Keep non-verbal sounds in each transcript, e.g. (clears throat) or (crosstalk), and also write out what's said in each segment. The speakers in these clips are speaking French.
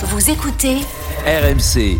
Vous écoutez RMC.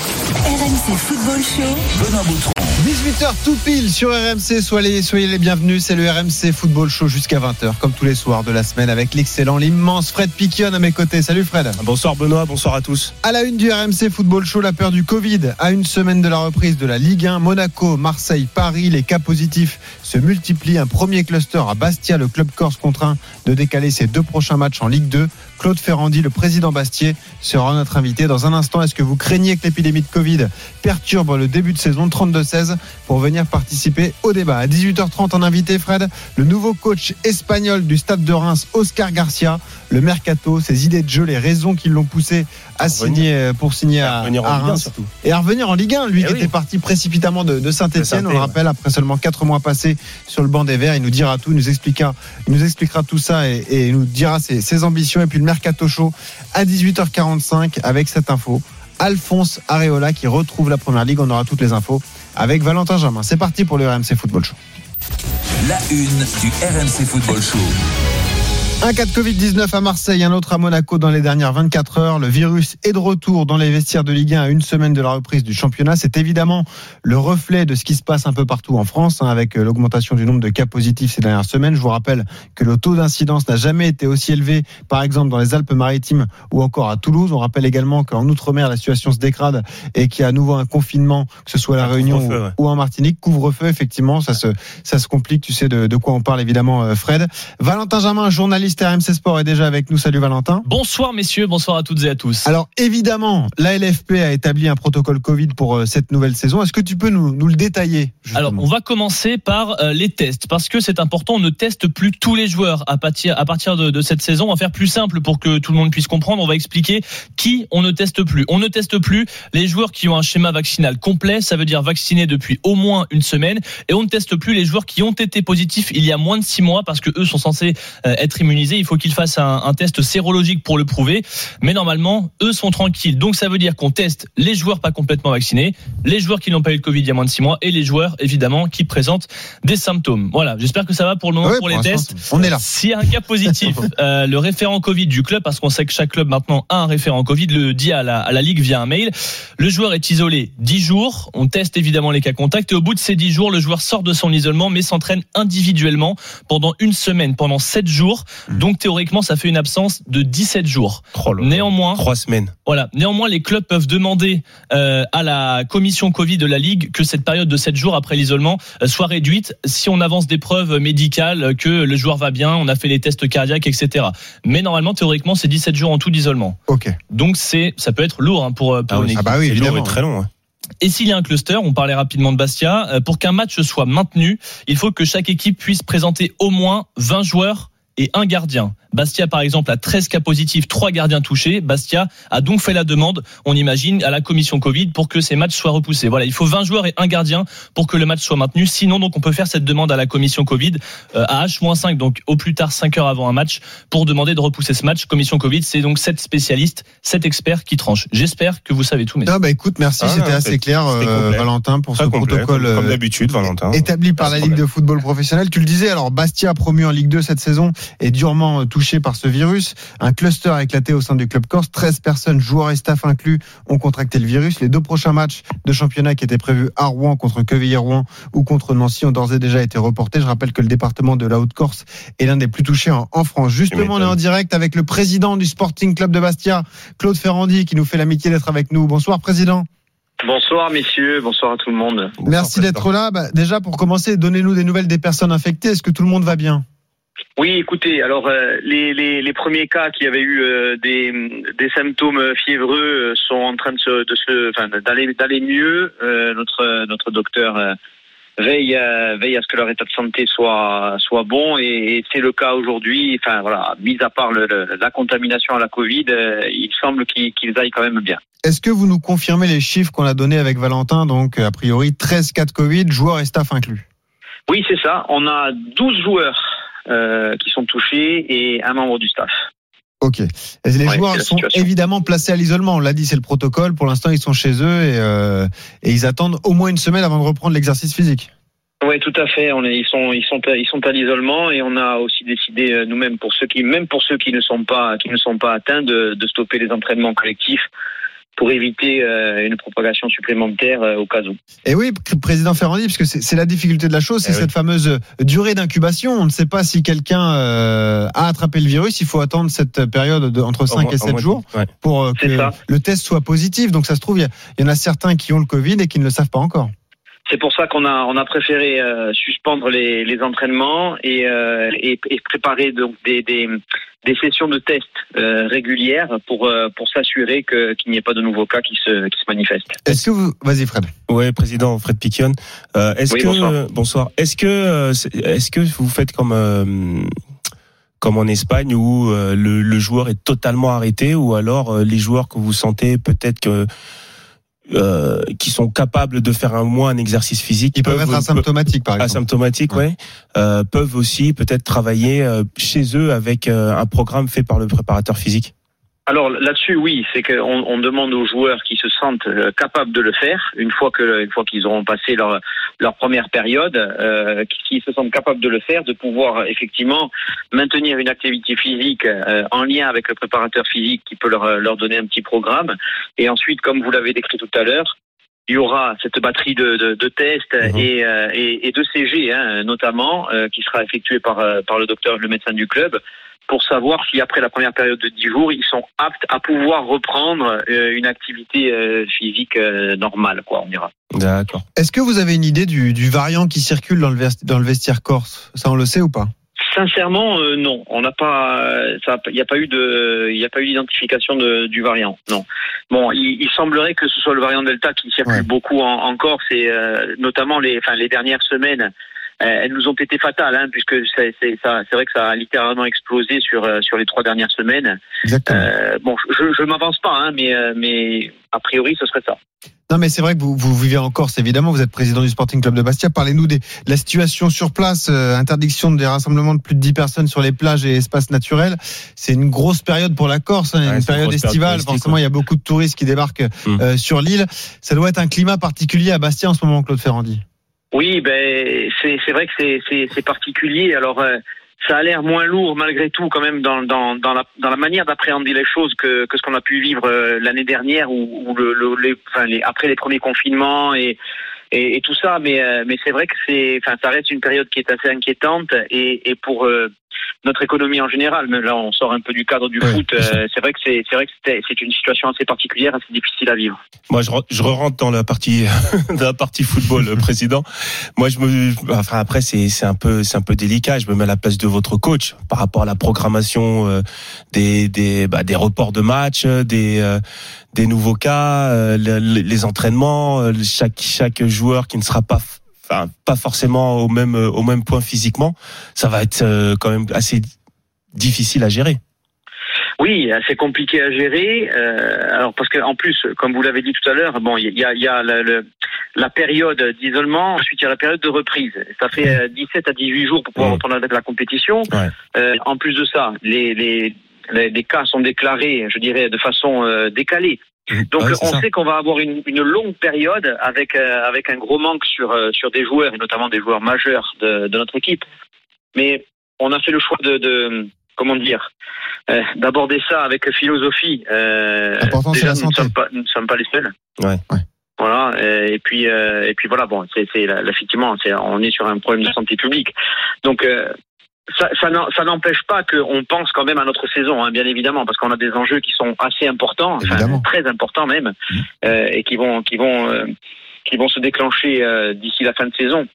RMC Football Show. Benoît Boutron. 18h tout pile sur RMC, soyez, soyez les bienvenus, c'est le RMC Football Show jusqu'à 20h, comme tous les soirs de la semaine, avec l'excellent, l'immense Fred Piquion à mes côtés. Salut Fred. Bonsoir Benoît, bonsoir à tous. À la une du RMC Football Show, la peur du Covid. À une semaine de la reprise de la Ligue 1, Monaco, Marseille, Paris, les cas positifs se multiplient. Un premier cluster à Bastia, le club corse contraint de décaler ses deux prochains matchs en Ligue 2. Claude Ferrandi, le président Bastier, sera notre invité. Dans un instant, est-ce que vous craignez que l'épidémie de Covid perturbe le début de saison? 32-16 pour venir participer au débat À 18h30, en invité, Fred, le nouveau coach espagnol du Stade de Reims, Oscar Garcia. Le mercato, ses idées de jeu, les raisons qui l'ont poussé à signer euh, pour signer à, À revenir en à Ligue un, Reims surtout. et à revenir en Ligue 1. Lui Eh qui oui. était parti précipitamment de, Saint-Etienne, Saint-Étienne, on le rappelle, après seulement 4 mois passés sur le banc des Verts, il nous dira tout, il nous expliquera, il nous expliquera tout ça et, et il nous dira ses, ses ambitions. Et puis le mercato chaud à 18h45 avec cette info. Alphonse Areola qui retrouve la première ligue. On aura toutes les infos avec Valentin Germain. C'est parti pour le RMC Football Show. La une du RMC Football Show. Un cas de Covid-19 à Marseille, un autre à Monaco dans les dernières 24 heures. Le virus est de retour dans les vestiaires de Ligue 1 à une semaine de la reprise du championnat. C'est évidemment le reflet de ce qui se passe un peu partout en France, hein, avec euh, l'augmentation du nombre de cas positifs ces dernières semaines. Je vous rappelle que le taux d'incidence n'a jamais été aussi élevé, par exemple dans les Alpes-Maritimes ou encore à Toulouse. On rappelle également qu'en Outre-mer, la situation se dégrade et qu'il y a à nouveau un confinement, que ce soit à La Un Réunion ou, ouais. ou en Martinique. Couvre-feu, effectivement, ça se, ça se complique. Tu sais de, de quoi on parle évidemment, euh, Fred. Valentin Germain, journaliste RMC Sport, est déjà avec nous. Salut Valentin. Bonsoir messieurs, bonsoir à toutes et à tous. Alors évidemment, la LFP a établi un protocole Covid pour euh, cette nouvelle saison. Est-ce que tu peux nous, nous le détailler justement? Alors, on va commencer par euh, les tests, parce que c'est important, on ne teste plus tous les joueurs à partir, à partir de, de cette saison. On va faire plus simple pour que tout le monde puisse comprendre. On va expliquer qui on ne teste plus. On ne teste plus les joueurs qui ont un schéma vaccinal complet, ça veut dire vaccinés depuis au moins une semaine, et on ne teste plus les joueurs qui ont été positifs il y a moins de six mois, parce que eux sont censés euh, être immunisés. Il faut qu'ils fassent un, un test sérologique pour le prouver, mais normalement, eux sont tranquilles. Donc ça veut dire qu'on teste les joueurs pas complètement vaccinés, les joueurs qui n'ont pas eu le Covid il y a moins de six mois, et les joueurs évidemment qui présentent des symptômes. Voilà, j'espère que ça va pour le moment Ouais, pour les l'instant, tests. On est là. S'il y a un cas positif, (laughs) euh, le référent Covid du club, parce qu'on sait que chaque club maintenant a un référent Covid, le dit à la, à la Ligue via un mail. Le joueur est isolé 10 jours. On teste évidemment les cas contacts. Et au bout de ces 10 jours, le joueur sort de son isolement, mais s'entraîne individuellement pendant une semaine, pendant 7 jours. Donc théoriquement, ça fait une absence de 17 jours. Oh là. Néanmoins, Trois semaines. voilà. Néanmoins, les clubs peuvent demander euh, à la commission Covid de la Ligue que cette période de 7 jours après l'isolement euh, soit réduite si on avance des preuves médicales euh, que le joueur va bien, on a fait les tests cardiaques, etc. Mais normalement, théoriquement, c'est 17 jours en tout d'isolement. Ok. Donc c'est, ça peut être lourd hein, pour, euh, pour Ah une oui. équipe. Ah bah oui, évidemment. et très long. hein. Et s'il y a un cluster, on parlait rapidement de Bastia, pour qu'un match soit maintenu, il faut que chaque équipe puisse présenter au moins 20 joueurs et un gardien. Bastia, par exemple, a 13 cas positifs, 3 gardiens touchés. Bastia a donc fait la demande, on imagine, à la commission Covid pour que ces matchs soient repoussés. Voilà, il faut 20 joueurs et un gardien pour que le match soit maintenu. Sinon, donc, on peut faire cette demande à la commission Covid euh, à H-5, donc au plus tard 5 heures avant un match, pour demander de repousser ce match. Commission Covid, c'est donc 7 spécialistes, 7 experts qui tranchent. J'espère que vous savez tout, mais Ah bah écoute, merci, Ah, c'était assez clair, c'était euh. Valentin, pour Très ce complet, protocole comme, comme euh, d'habitude, Valentin. établi par la Ligue de football professionnel. Tu le disais, alors Bastia, promu en Ligue 2 cette saison, est durement euh, touché par ce virus. Un cluster a éclaté au sein du club corse. 13 personnes, joueurs et staff inclus, ont contracté le virus. Les deux prochains matchs de championnat qui étaient prévus à Rouen contre Quevilly-Rouen ou contre Nancy ont d'ores et déjà été reportés. Je rappelle que le département de la Haute-Corse est l'un des plus touchés en, en France. Justement, on est en direct avec le président du Sporting Club de Bastia, Claude Ferrandi, qui nous fait l'amitié d'être avec nous. Bonsoir, président. Bonsoir messieurs, bonsoir à tout le monde. Merci d'être là. Bah, déjà, pour commencer, donnez-nous des nouvelles des personnes infectées. Est-ce que tout le monde va bien? Oui, écoutez, alors euh, les, les, les premiers cas qui avaient eu euh, des, des symptômes fiévreux euh, sont en train de se, de se enfin, d'aller d'aller mieux. Notre notre docteur veille euh, veille à ce que leur état de santé soit soit bon et, et c'est le cas aujourd'hui. Enfin voilà, mis à part le, le- la contamination à la Covid, il semble qu'ils aillent quand même bien. Est-ce que vous nous confirmez les chiffres qu'on a donnés avec Valentin? Donc, a priori, 13 cas de Covid, joueurs et staff inclus. Oui, c'est ça. On a 12 joueurs qui sont touchés et un membre du staff. Ok. Et les Ouais, joueurs sont évidemment placés à l'isolement. On l'a dit, c'est le protocole. Pour l'instant, ils sont chez eux et, euh, et ils attendent au moins une semaine avant de reprendre l'exercice physique. Oui, tout à fait. On est, ils sont, ils sont, ils sont à l'isolement et on a aussi décidé euh, nous-mêmes pour ceux qui, même pour ceux qui ne sont pas, qui ne sont pas atteints, de, de stopper les entraînements collectifs pour éviter euh, une propagation supplémentaire euh, au cas où. Et oui, président Ferrandi, parce que c'est c'est la difficulté de la chose, c'est Eh oui. cette fameuse durée d'incubation. On ne sait pas si quelqu'un euh, a attrapé le virus. Il faut attendre cette période de, entre 5 Au moins- et au 7 moins- jours ouais. pour euh, C'est que ça. le test soit positif. Donc ça se trouve, il y, a- il y en a certains qui ont le Covid et qui ne le savent pas encore. C'est pour ça qu'on a, on a préféré euh, suspendre les, les entraînements et, euh, et, et préparer donc des, des, des sessions de tests euh, régulières pour, euh, pour s'assurer que- qu'il n'y ait pas de nouveaux cas qui se, qui se manifestent. Est-ce que vous... Vas-y Fred. Ouais, président Fred Piquion. Euh, est-ce Oui, que bonsoir. bonsoir. Est-ce que c'est- est-ce que vous faites comme euh, comme en Espagne où euh, le, le joueur est totalement arrêté ou alors euh, les joueurs que vous sentez peut-être que euh, qui sont capables de faire un moins un exercice physique Ils peuvent être asymptomatiques par exemple. asymptomatiques, Ouais. ouais, euh, peuvent aussi peut-être travailler euh, chez eux avec euh, un programme fait par le préparateur physique. Alors là-dessus, oui, c'est qu'on on demande aux joueurs qui se sentent euh, capables de le faire une fois que une fois qu'ils auront passé leur leur première période, euh, qui se sentent capables de le faire, de pouvoir effectivement maintenir une activité physique euh, en lien avec le préparateur physique qui peut leur leur donner un petit programme. Et ensuite, comme vous l'avez décrit tout à l'heure. Il y aura cette batterie de, de, de tests Mhm. et, euh, et, et de CG, hein, notamment, euh, qui sera effectuée par, par le docteur, le médecin du club, pour savoir si après la première période de 10 jours, ils sont aptes à pouvoir reprendre euh, une activité euh, physique euh, normale, quoi, on dira. D'accord. Est-ce que vous avez une idée du, du variant qui circule dans le, vesti- dans le vestiaire corse? Ça on le sait ou pas? Sincèrement, euh, non. On n'a pas, il n'y a pas eu de, il n'y a pas eu d'identification de- du variant. Non. Bon, il, il semblerait que ce soit le variant Delta qui circule Ouais. beaucoup en, en Corse et euh, notamment les, enfin les dernières semaines. Euh, elles nous ont été fatales, hein, puisque c'est c'est ça- c'est vrai que ça a littéralement explosé sur euh, sur les trois dernières semaines. Exactement. Euh, bon, je je m'avance pas, hein, mais euh, mais a priori ce serait ça. Non, mais c'est vrai que vous, vous vivez en Corse, évidemment. Vous êtes président du Sporting Club de Bastia. Parlez-nous des- de la situation sur place. euh, interdiction des rassemblements de plus de 10 personnes sur les plages et espaces naturels. C'est une grosse période pour la Corse, hein, Ouais, une c'est une période estivale. Forcément, il y a beaucoup de touristes qui débarquent Mm. euh, sur l'île. Ça doit être un climat particulier à Bastia en ce moment, Claude Ferrandi. Oui, ben c'est c'est vrai que c'est particulier. Alors euh, ça a l'air moins lourd malgré tout quand même dans dans dans la dans la manière d'appréhender les choses que que ce qu'on a pu vivre euh, l'année dernière ou ou le, le les, enfin les après les premiers confinements et et, et tout ça. Mais euh, mais c'est vrai que c'est enfin ça reste une période qui est assez inquiétante et et pour euh, notre économie en général. Mais là, on sort un peu du cadre du foot. euh, c'est vrai que c'est vrai que c'est une situation assez particulière, assez difficile à vivre. Moi, je, re- je rentre dans la partie, (laughs) dans la partie football, le président. Moi, je me, enfin après, c'est, c'est un peu, c'est un peu délicat. Je me mets à la place de votre coach par rapport à la programmation euh, des, des, bah, des reports de matchs, euh, des, euh, des nouveaux cas, euh, le- le- les entraînements, euh, chaque, chaque joueur qui ne sera pas, enfin, pas forcément au même, euh, au même point physiquement. Ça va être euh, quand même assez difficile à gérer. Oui, c'est compliqué à gérer. euh, alors parce que en plus, comme vous l'avez dit tout à l'heure, bon, il y a, il y a le- le- la période d'isolement, ensuite il y a la période de reprise. Ça fait euh, 17 à 18 jours pour pouvoir reprendre la, compétition. Ouais. Euh, en plus de ça, les, les, les, les cas sont déclarés, je dirais, de façon euh, décalée. Donc on ça. sait qu'on va avoir une, une longue période avec euh, avec un gros manque sur euh, sur des joueurs et notamment des joueurs majeurs de, de notre équipe. Mais on a fait le choix de, de comment dire euh, d'aborder ça avec philosophie. Euh, L'important, c'est déjà, la nous ne santé. sommes pas nous ne sommes pas les seuls. Ouais. Ouais. Voilà euh, et puis euh, et puis voilà bon c'est c'est là, effectivement c'est on est sur un problème de santé publique. Donc euh, ça, ça n'empêche pas qu'on pense quand même à notre saison, hein, bien évidemment, parce qu'on a des enjeux qui sont assez importants, enfin, très importants même, Mhm. euh, et qui vont, qui vont, euh, qui vont se déclencher euh, d'ici la fin de saison.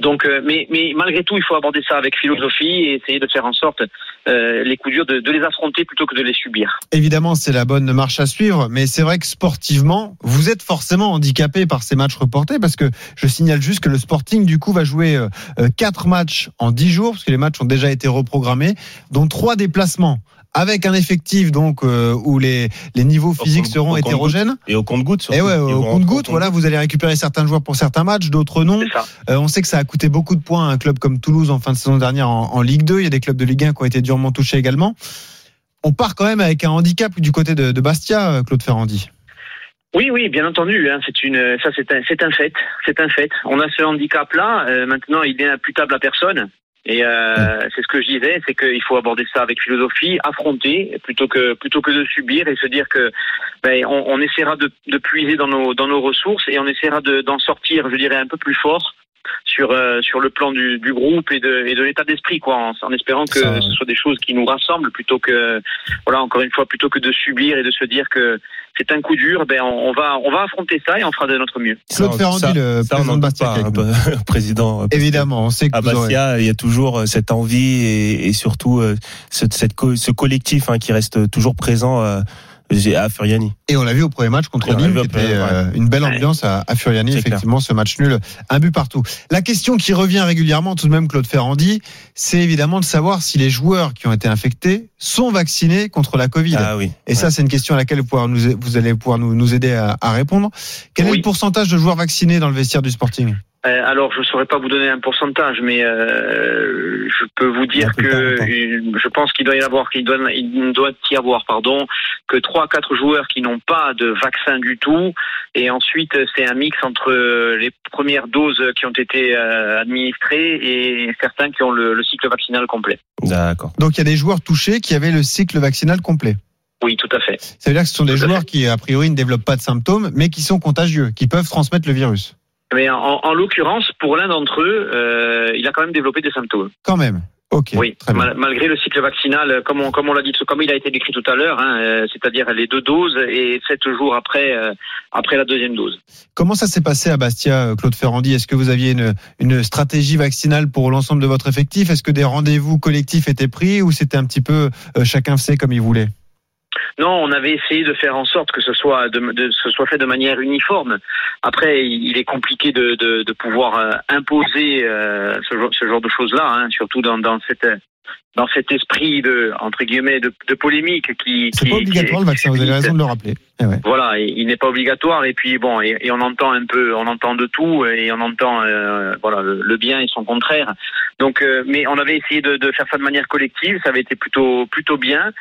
Donc, euh, mais, malgré tout, il faut aborder ça avec philosophie et essayer de faire en sorte euh, les coups durs de, les affronter plutôt que de les subir. Évidemment, c'est la bonne marche à suivre, mais c'est vrai que sportivement, vous êtes forcément handicapé par ces matchs reportés parce que je signale juste que le Sporting, du coup, va jouer euh, quatre matchs en dix jours parce que les matchs ont déjà été reprogrammés, dont trois déplacements avec un effectif donc euh, où les, les niveaux physiques seront au hétérogènes. Et au compte-goutte. Et ouais, surtout. Ils au compte-goutte, au voilà, vous allez récupérer certains joueurs pour certains matchs, d'autres non. C'est ça. Euh, on sait que ça a coûté beaucoup de points à un club comme Toulouse en fin de saison dernière en, en Ligue 2. Il y a des clubs de Ligue 1 qui ont été durement touchés également. On part quand même avec un handicap du côté de, de Bastia, euh, Claude Ferrandi. Oui, oui, bien entendu. Hein, c'est une, ça c'est un, c'est un fait, c'est un fait. On a ce handicap-là. euh, maintenant, il est imputable à personne. Et euh, c'est ce que je disais, c'est qu'il faut aborder ça avec philosophie, affronter plutôt que plutôt que de subir et se dire que ben, on, on essaiera de, de puiser dans nos dans nos ressources et on essaiera de- d'en sortir, je dirais, un peu plus fort sur euh, sur le plan du, du groupe et de et de l'état d'esprit, quoi, en, en espérant que Ça, ce soit des choses qui nous rassemblent plutôt que voilà encore une fois plutôt que de subir et de se dire que c'est un coup dur, ben on, on va on va affronter ça et on fera de notre mieux. Claude Ferrandi, ça- le ça, président de Bastia. pas, hein, (laughs) président. que Évidemment, on sait que À aurez- Bastia, il y a toujours euh, cette envie et, et surtout euh, ce, cette co- ce collectif hein, qui reste toujours présent euh, à Furiani. Et on l'a vu au premier match contre qui était premier, euh, une belle ambiance à, à Furiani, effectivement, ce match nul, un but partout. La question qui revient régulièrement, tout de même, Claude Ferrandi, c'est évidemment de savoir si les joueurs qui ont été infectés sont vaccinés contre la Covid. Ah oui. Et ça, c'est une question à laquelle vous, pourrez nous- vous allez pouvoir nous, nous aider à, à répondre. Quel est le pourcentage de joueurs vaccinés dans le vestiaire du Sporting? Alors, je ne saurais pas vous donner un pourcentage, mais euh, je peux vous dire que euh, je pense qu'il doit y avoir, qu'il doit, il doit y avoir, pardon, que trois, quatre joueurs qui n'ont pas de vaccin du tout, et ensuite c'est un mix entre les premières doses qui ont été euh, administrées et certains qui ont le, le cycle vaccinal complet. D'accord. Donc, il y a des joueurs touchés qui avaient le cycle vaccinal complet. Oui, tout à fait. Ça veut dire que ce sont des Tout joueurs fait. qui, a priori, ne développent pas de symptômes, mais qui sont contagieux, qui peuvent transmettre le virus. Mais en, en l'occurrence, pour l'un d'entre eux, euh, il a quand même développé des symptômes. Quand même. Ok. Oui, Très bien. mal- malgré le cycle vaccinal, euh, comme on, comme on l'a dit, comme il a été décrit tout à l'heure, hein, euh, c'est-à-dire les deux doses et sept jours après, euh, après la deuxième dose. Comment ça s'est passé à Bastia, Claude Ferrandi? Est-ce que vous aviez une, une stratégie vaccinale pour l'ensemble de votre effectif? Est-ce que des rendez-vous collectifs étaient pris ou c'était un petit peu euh, chacun faisait comme il voulait? Non, on avait essayé de faire en sorte que ce soit, de, de- ce soit fait de manière uniforme. Après, il est compliqué de, pouvoir euh, imposer euh, ce, genre, ce genre de choses-là, hein, surtout dans, dans cette dans cet esprit de entre guillemets de, polémique qui C'est pas obligatoire le vaccin, vous avez raison de le rappeler. Eh ouais. Voilà, il n'est pas obligatoire et puis bon, et, et on entend un peu, on entend de tout et on entend euh, voilà le, le bien et son contraire. Donc, euh, mais on avait essayé de, de faire ça de manière collective, ça avait été plutôt plutôt bien.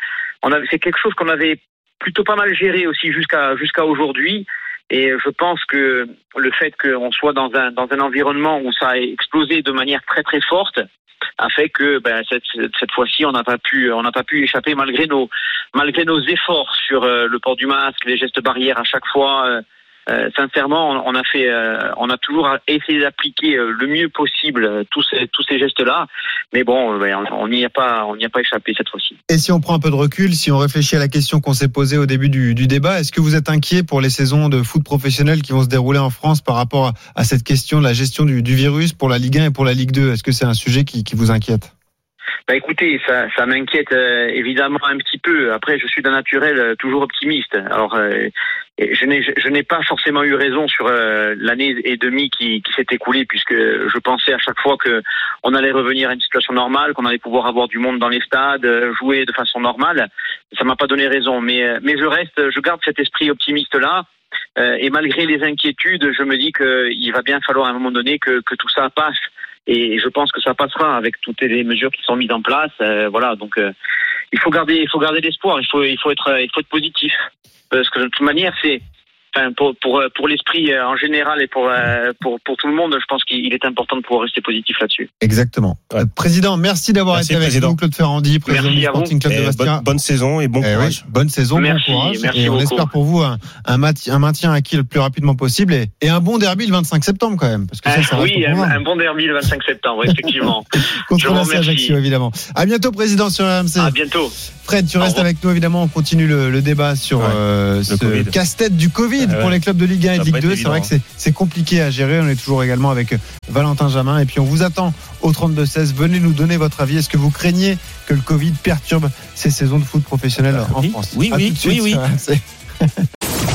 On avait, c'est quelque chose qu'on avait plutôt pas mal géré aussi jusqu'à jusqu'à aujourd'hui. Et je pense que le fait qu'on soit dans un dans un environnement où ça a explosé de manière très très forte a fait que ben, cette, cette fois-ci on n'a pas pu on n'a pas pu échapper malgré nos malgré nos efforts sur euh, le port du masque, les gestes barrières à chaque fois. euh, euh, sincèrement, on, on a fait, euh, on a toujours essayé d'appliquer euh, le mieux possible euh, tous ces tous ces gestes-là, mais bon, ben, on n'y a pas, on n'y a pas échappé cette fois-ci. Et si on prend un peu de recul, si on réfléchit à la question qu'on s'est posée au début du, du débat, est-ce que vous êtes inquiet pour les saisons de foot professionnel qui vont se dérouler en France par rapport à, à cette question de la gestion du, du virus pour la Ligue 1 et pour la Ligue 2 Est-ce que c'est un sujet qui, qui vous inquiète? Bah écoutez, ça, ça m'inquiète euh, évidemment un petit peu. Après, je suis d'un naturel euh, toujours optimiste. Alors, euh, je n'ai je n'ai pas forcément eu raison sur euh, l'année et demie qui, qui s'est écoulée, puisque je pensais à chaque fois que on allait revenir à une situation normale, qu'on allait pouvoir avoir du monde dans les stades, euh, jouer de façon normale. Ça m'a pas donné raison, mais euh, mais je reste, je garde cet esprit optimiste là. Et malgré les inquiétudes, je me dis qu'il va bien falloir à un moment donné que, que tout ça passe. Et je pense que ça passera avec toutes les mesures qui sont mises en place. Euh, voilà, donc euh, il faut garder, il faut garder l'espoir. Il faut, il faut être, il faut être positif parce que de toute manière, c'est, enfin, pour pour pour l'esprit euh, en général et pour euh, pour pour tout le monde, je pense qu'il est important de pouvoir rester positif là-dessus. Exactement. Ouais. Euh, président, merci d'avoir été avec président. nous, Claude Ferrandi, président Merci du à vous. Sporting Club de Et Bastia. bonne, bonne saison et bon Eh oui, courage. bonne saison, Merci, bon courage. merci et on beaucoup. espère pour vous un, un, maintien acquis le plus rapidement possible et, et un bon derby le 25 septembre quand même. Parce que ça, ça Euh, reste oui, un, bon derby le 25 septembre, effectivement. (laughs) Contre je vous la remercie. Ajaccio, évidemment. À bientôt, président, sur RMC. à bientôt. Fred, tu restes avec nous, évidemment. On continue le, le débat sur Ouais. euh, ce casse-tête du Covid Ah ouais. pour les clubs de Ligue 1 et de Ligue pas 2. être C'est vrai que c'est- compliqué à gérer. On est toujours également avec Valentin Jamin. Et puis, on vous attend au 32-16. Venez nous donner votre avis. Est-ce que vous craignez que le Covid perturbe ces saisons de foot professionnel en oui. France? Oui, À oui, suite oui, oui. (laughs)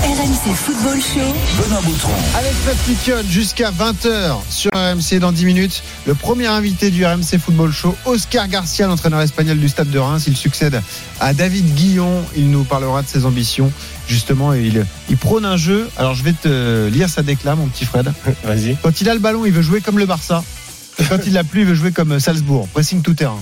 RMC. Football Show. Benoît Boutron. Avec jusqu'à 20h sur RMC dans 10 minutes. Le premier invité du RMC Football Show, Oscar Garcia, l'entraîneur espagnol du Stade de Reims. Il succède à David Guillon. Il nous parlera de ses ambitions. Justement, il, il prône un jeu. Alors, je vais te lire sa déclame, mon petit Fred. (laughs) Vas-y. Quand il a le ballon, il veut jouer comme le Barça. Et quand il l'a plus, il veut jouer comme Salzbourg. Pressing tout terrain.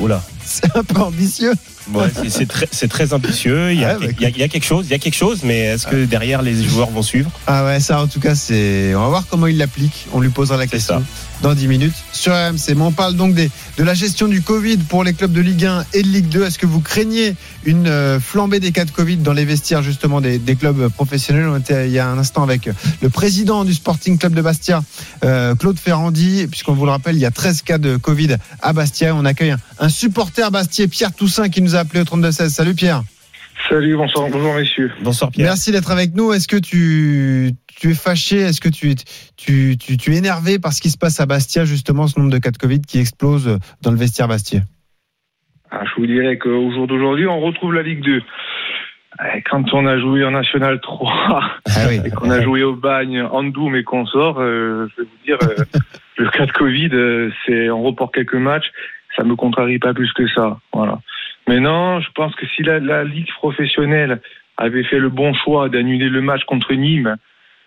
Oula. (laughs) C'est un peu ambitieux. Ouais, c'est- très, très ambitieux. Il y, a, Ouais, bah, il y a- il y a quelque chose, il y a quelque chose, mais est-ce que derrière les joueurs vont suivre? Ah ouais, ça en tout cas, c'est. On va voir comment il l'applique. On lui posera la question ça. dans 10 minutes sur RMC. Mais on parle donc des, de la gestion du Covid pour les clubs de Ligue 1 et de Ligue 2. Est-ce que vous craignez une euh, flambée des cas de Covid dans les vestiaires justement des, des clubs professionnels? On était il y a un instant avec le président du Sporting Club de Bastia, euh, Claude Ferrandi, puisqu'on vous le rappelle, il y a 13 cas de Covid à Bastia. On accueille un, un supporter bastier, Pierre Toussaint, qui nous a appelé au 32-16. Salut Pierre. Salut, bonsoir, bonjour messieurs. Bonsoir Pierre. Merci d'être avec nous. Est-ce que tu, tu es fâché? Est-ce que tu, tu, tu, tu es énervé par ce qui se passe à Bastia, justement, ce nombre de cas de Covid qui explose dans le vestiaire Bastia Ah, je vous dirais qu'au jour d'aujourd'hui, on retrouve la Ligue 2. Eh, Quand on a joué en National (laughs) 3 Ah oui. et qu'on a joué au bagne, Andoum et consorts, euh, je vais vous dire, euh, le cas de Covid, euh, c'est on reporte quelques matchs, ça me contrarie pas plus que ça. Voilà. Mais non, je pense que si la, la Ligue professionnelle avait fait le bon choix d'annuler le match contre Nîmes,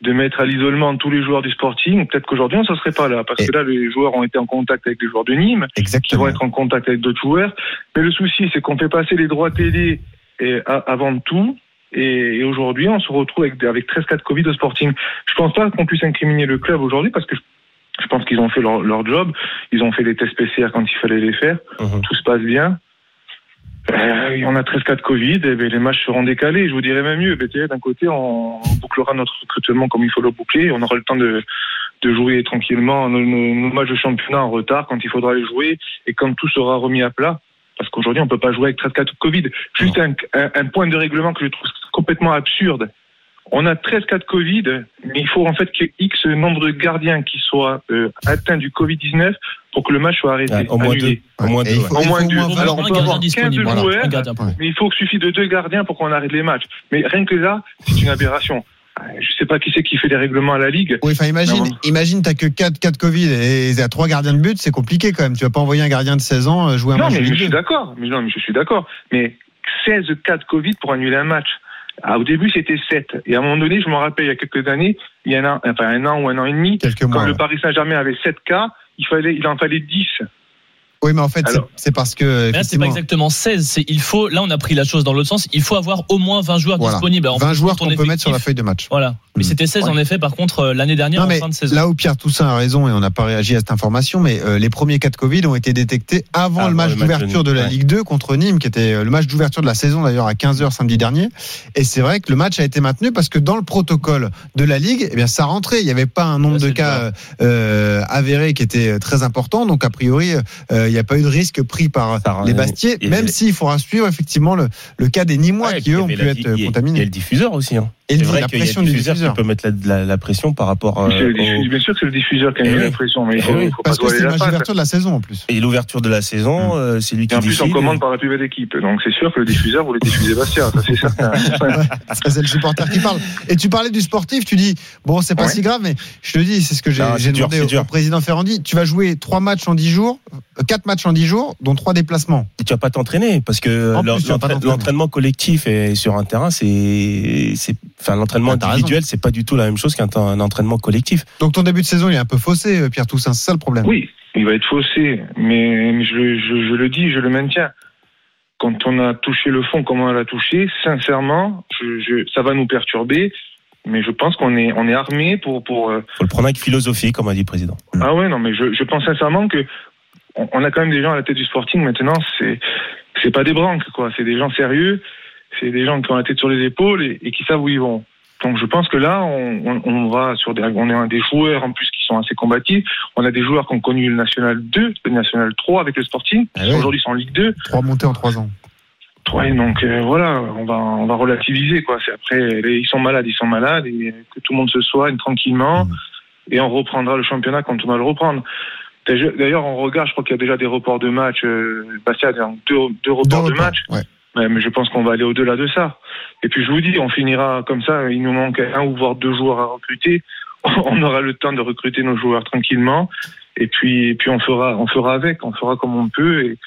de mettre à l'isolement tous les joueurs du Sporting, peut-être qu'aujourd'hui on ne serait pas là, parce Et- que là les joueurs ont été en contact avec les joueurs de Nîmes, qui Exactement. vont être en contact avec d'autres joueurs. Mais le souci, c'est qu'on fait passer les droits télé et, avant tout. Et, et aujourd'hui, on se retrouve avec, avec 13 cas de Covid au Sporting. Je pense pas qu'on puisse incriminer le club aujourd'hui parce que je, je pense qu'ils ont fait leur, leur job. Ils ont fait les tests PCR quand il fallait les faire. Mhm. Tout se passe bien. Euh, on a 13 cas de Covid, et ben, les matchs seront décalés. Je vous dirais même mieux. D'un côté, on, bouclera notre recrutement comme il faut le boucler. On aura le temps de, de jouer tranquillement nos, nos- nos matchs de championnat en retard quand il faudra les jouer et quand tout sera remis à plat. Parce qu'aujourd'hui, on peut pas jouer avec 13 cas de Covid. Juste un, un- un point de règlement que je trouve complètement absurde. On a 13 cas de Covid, mais il faut en fait ait X nombre de gardiens qui soient euh, atteints du Covid-19 pour que le match soit arrêté. Ouais, au moins annulé. deux. Au moins deux. faut- il moins deux. Alors, on peut avoir 15 disponible. Voilà. joueurs, mais il faut qu'il suffit de deux gardiens pour qu'on arrête les matchs. Mais rien que là, c'est une aberration. Euh, Je sais pas qui c'est qui fait les règlements à la Ligue. Oui, enfin, imagine, Non. imagine, t'as que 4 cas de Covid et a 3 gardiens de but, c'est compliqué quand même. Tu vas pas envoyer un gardien de 16 ans euh, jouer un Non, match mais je suis 2. d'accord. Mais non, mais je suis d'accord. Mais 16 cas de Covid pour annuler un match. Ah, au début, c'était 7. Et à un moment donné, je me rappelle, il y a quelques années, il y a un, an- enfin, un an ou un an et demi, Quelques quand mois. le. Paris Saint-Germain avait 7 cas, il, fallait, il en fallait 10. Oui, mais en fait, c'est- parce que. Mais là, c'est pas exactement 16. C'est, il faut, là, on a pris la chose dans l'autre sens. Il faut avoir au moins 20 joueurs Voilà. disponibles. Alors, 20 joueurs qu'on peut mettre sur la feuille de match. Voilà. Mais Mm. c'était 16 en effet, par contre, euh, l'année dernière, Non, en mais fin de saison. là où Pierre Toussaint a raison et on n'a pas réagi à cette information, mais euh, les premiers cas de Covid ont été détectés avant, Avant le match de d'ouverture de, la. Ligue 2 contre Nîmes, qui était euh, le match d'ouverture de la saison d'ailleurs à 15h samedi dernier. Et c'est vrai que le match a été maintenu parce que dans le protocole de la Ligue, eh bien ça rentrait. Il n'y avait pas un nombre Ouais, de cas euh, avérés qui était très important. Donc a priori, euh, il n'y a pas eu de risque pris par euh, les Bastiers, même s'il les... faudra suivre effectivement le, cas des Nîmois qui, eux, ont pu être contaminés. Il le diffuseur aussi. Hein. Et c'est vrai qu'il diffuseur, peut mettre la, pression par rapport. Euh. Bien sûr que c'est le diffuseur qui eh a mis la pression, mais il eh faut, oui. faut Parce que c'est l'ouverture de la saison en plus. Et l'ouverture de la saison, hum. euh, c'est lui qui. Et en plus, on commande par la plus belle équipe, donc c'est sûr que le diffuseur vous le diffusez Bastia, ça c'est certain. (laughs) c'est le supporter qui parle. Et tu parlais du sportif, tu dis bon, c'est pas si grave, mais je te dis, c'est ce que j'ai demandé au, président Ferrandi. Tu vas jouer trois matchs en dix jours, euh, quatre matchs en 10 jours, dont 3 déplacements. Et tu vas pas t'entraîner parce que euh, l'entraînement collectif et sur un terrain, c'est, enfin, l'entraînement ah, individuel, c'est pas du tout la même chose qu'un entraînement collectif. Donc ton début de saison, il est un peu faussé, euh, Pierre Toussaint, c'est ça le problème. Oui, il va être faussé, mais je, le dis, je le maintiens. Quand on a touché le fond, comment on l'a touché, sincèrement, ça va nous perturber mais je pense qu'on est armé pour pour. Euh, Faut le prendre avec philosophie, comme a dit le président. Ah ouais, non, mais je pense sincèrement que on, a quand même des gens à la tête du Sporting maintenant. C'est, c'est pas des branques, quoi. C'est des gens sérieux. C'est des gens qui ont la tête sur les épaules et, et qui savent où ils vont. Donc je pense que là, on, on, on va sur des, on est un des joueurs en plus qui sont assez combatifs. On a des joueurs qui ont connu le National 2, le National 3 avec le Sporting. Ah oui. Aujourd'hui, ils sont en Ligue 2. Trois montées en trois ans. Ouais, donc euh, voilà, on va on va relativiser quoi. C'est après les- ils sont malades, ils sont malades et que tout le monde se soigne tranquillement Mhm. et on reprendra le championnat quand on va le reprendre. D'ailleurs, on regarde, je crois qu'il y a déjà des reports de matchs. Euh, Bastia a deux, deux reports Deux de matchs. ouais. Ouais, mais je pense qu'on va aller au-delà de ça. Et puis je vous dis, on finira comme ça. Il nous manque un ou voire deux joueurs à recruter. (laughs) On aura le temps de recruter nos joueurs tranquillement. Et puis, et puis on fera, on fera avec, on fera comme on peut. Et,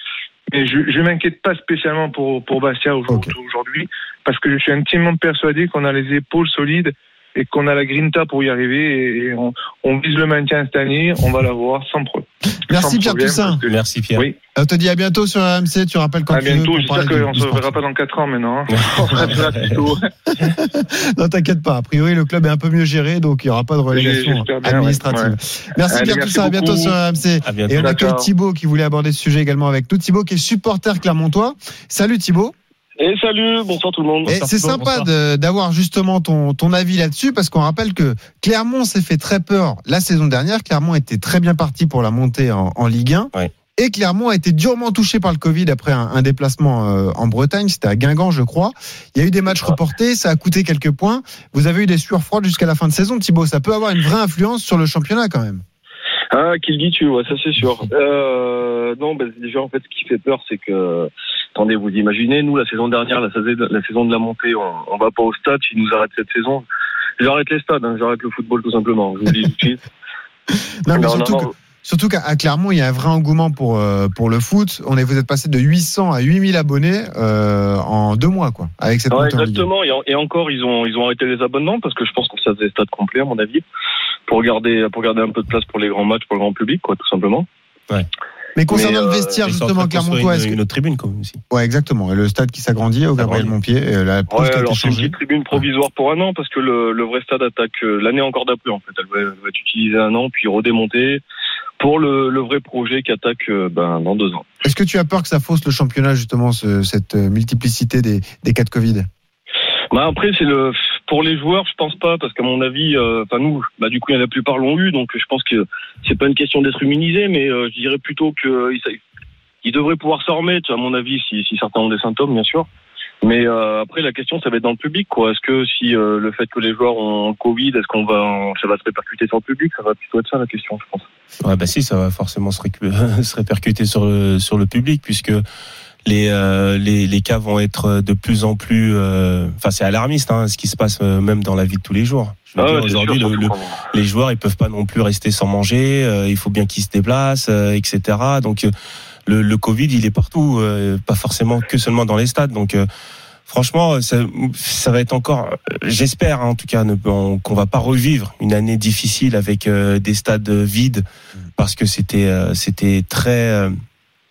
mais je, je m'inquiète pas spécialement pour pour Bastia aujourd'hui, parce que je suis intimement persuadé qu'on a les épaules solides et qu'on a la grinta pour y arriver. Et on, on vise le maintien cette année, on va l'avoir sans problème. Merci Pierre Toussaint. Merci Pierre. Oui. On te dit à bientôt sur AMC. Tu rappelles quand À tu veux. bientôt. J'espère qu'on se verra pas dans 4 ans maintenant. hein. (laughs) (laughs) Non, t'inquiète pas. A priori, le club est un peu mieux géré, donc il n'y aura pas de relégation administrative. ouais. Merci Allez, Pierre merci Toussaint. À bientôt sur AMC. À bientôt. Et on accueille. Thibaut qui voulait aborder ce sujet également avec nous. Thibaut qui est supporter clermontois. Salut Thibaut. Et salut, bonsoir tout le monde. C'est sympa d'avoir justement ton, ton avis là-dessus parce qu'on rappelle que Clermont s'est fait très peur la saison dernière. Clermont était très bien parti pour la montée en, en Ligue 1. Ouais. Et Clermont a été durement touché par le Covid après un, un déplacement euh, en Bretagne. C'était à Guingamp, je crois. Il y a eu des matchs reportés, ça a coûté quelques points. Vous avez eu des sueurs froides jusqu'à la fin de saison, Thibaut. Ça peut avoir une vraie influence sur le championnat quand même. Ah, qui le dis-tu, ouais, ça c'est sûr. Euh, non, bah, déjà en fait, ce qui fait peur, c'est que, attendez, vous imaginez, nous la saison dernière, la saison, la saison de la montée, on, on va pas au stade, s'ils nous arrêtent cette saison, j'arrête les stades, hein, j'arrête le football tout simplement. Je vous dis tout de suite. Non, mais surtout, que- surtout qu'à Clermont, il y a un vrai engouement pour, euh, pour le foot. On est, vous êtes passé de 800 à 8000 abonnés euh, en deux mois, quoi, avec cette Ouais, montée en Ligue 1. exactement. Et, en- et encore, ils ont, ils ont arrêté les abonnements parce que je pense que ça faisait stade complet, à mon avis, pour garder, pour garder un peu de place pour les grands matchs, pour le grand public, quoi, tout simplement. Mais concernant Mais, le euh, vestiaire, justement, Clermontois, est-ce une, que... une autre tribune quand même aussi. Ouais, exactement. Et le stade qui s'agrandit au Gabriel S'agrandit. Montpied, euh, la Ouais, alors c'est une petite tribune provisoire pour un an parce que le, le vrai stade attaque euh, l'année encore d'après en fait. Elle va, elle va être utilisée un an puis redémontée pour le, le vrai projet qui attaque euh, ben, dans deux ans. Est-ce que tu as peur que ça fausse le championnat, justement, ce- cette euh, multiplicité des, des cas de Covid? Bah après c'est le pour les joueurs je pense pas parce qu'à mon avis euh, enfin nous bah du coup la plupart l'ont eu donc je pense que c'est pas une question d'être immunisé mais euh, je dirais plutôt que ils, ils devraient pouvoir s'en remettre à mon avis si, si certains ont des symptômes bien sûr. Mais euh, après la question ça va être dans le public quoi. Est-ce que si euh, le fait que les joueurs ont le Covid est-ce qu'on va ça va se répercuter sur le public? Ça va plutôt être ça la question je pense. Ouais, bah si, ça va forcément se (laughs) répercuter sur le, sur le public puisque les, euh, les, les cas vont être de plus en plus. euh, Enfin, c'est alarmiste hein, ce qui se passe euh, même dans la vie de tous les jours. Je veux Ah dire, ouais, aujourd'hui, le- le- les joueurs ils peuvent pas non plus rester sans manger. euh, il faut bien qu'ils se déplacent, euh, etc. Donc euh, le, le Covid, il est partout, euh, pas forcément que seulement dans les stades. Donc euh, franchement, ça, ça va être encore. euh, J'espère hein, en tout cas qu'on va pas revivre une année difficile avec euh, des stades vides parce que c'était euh, c'était très euh,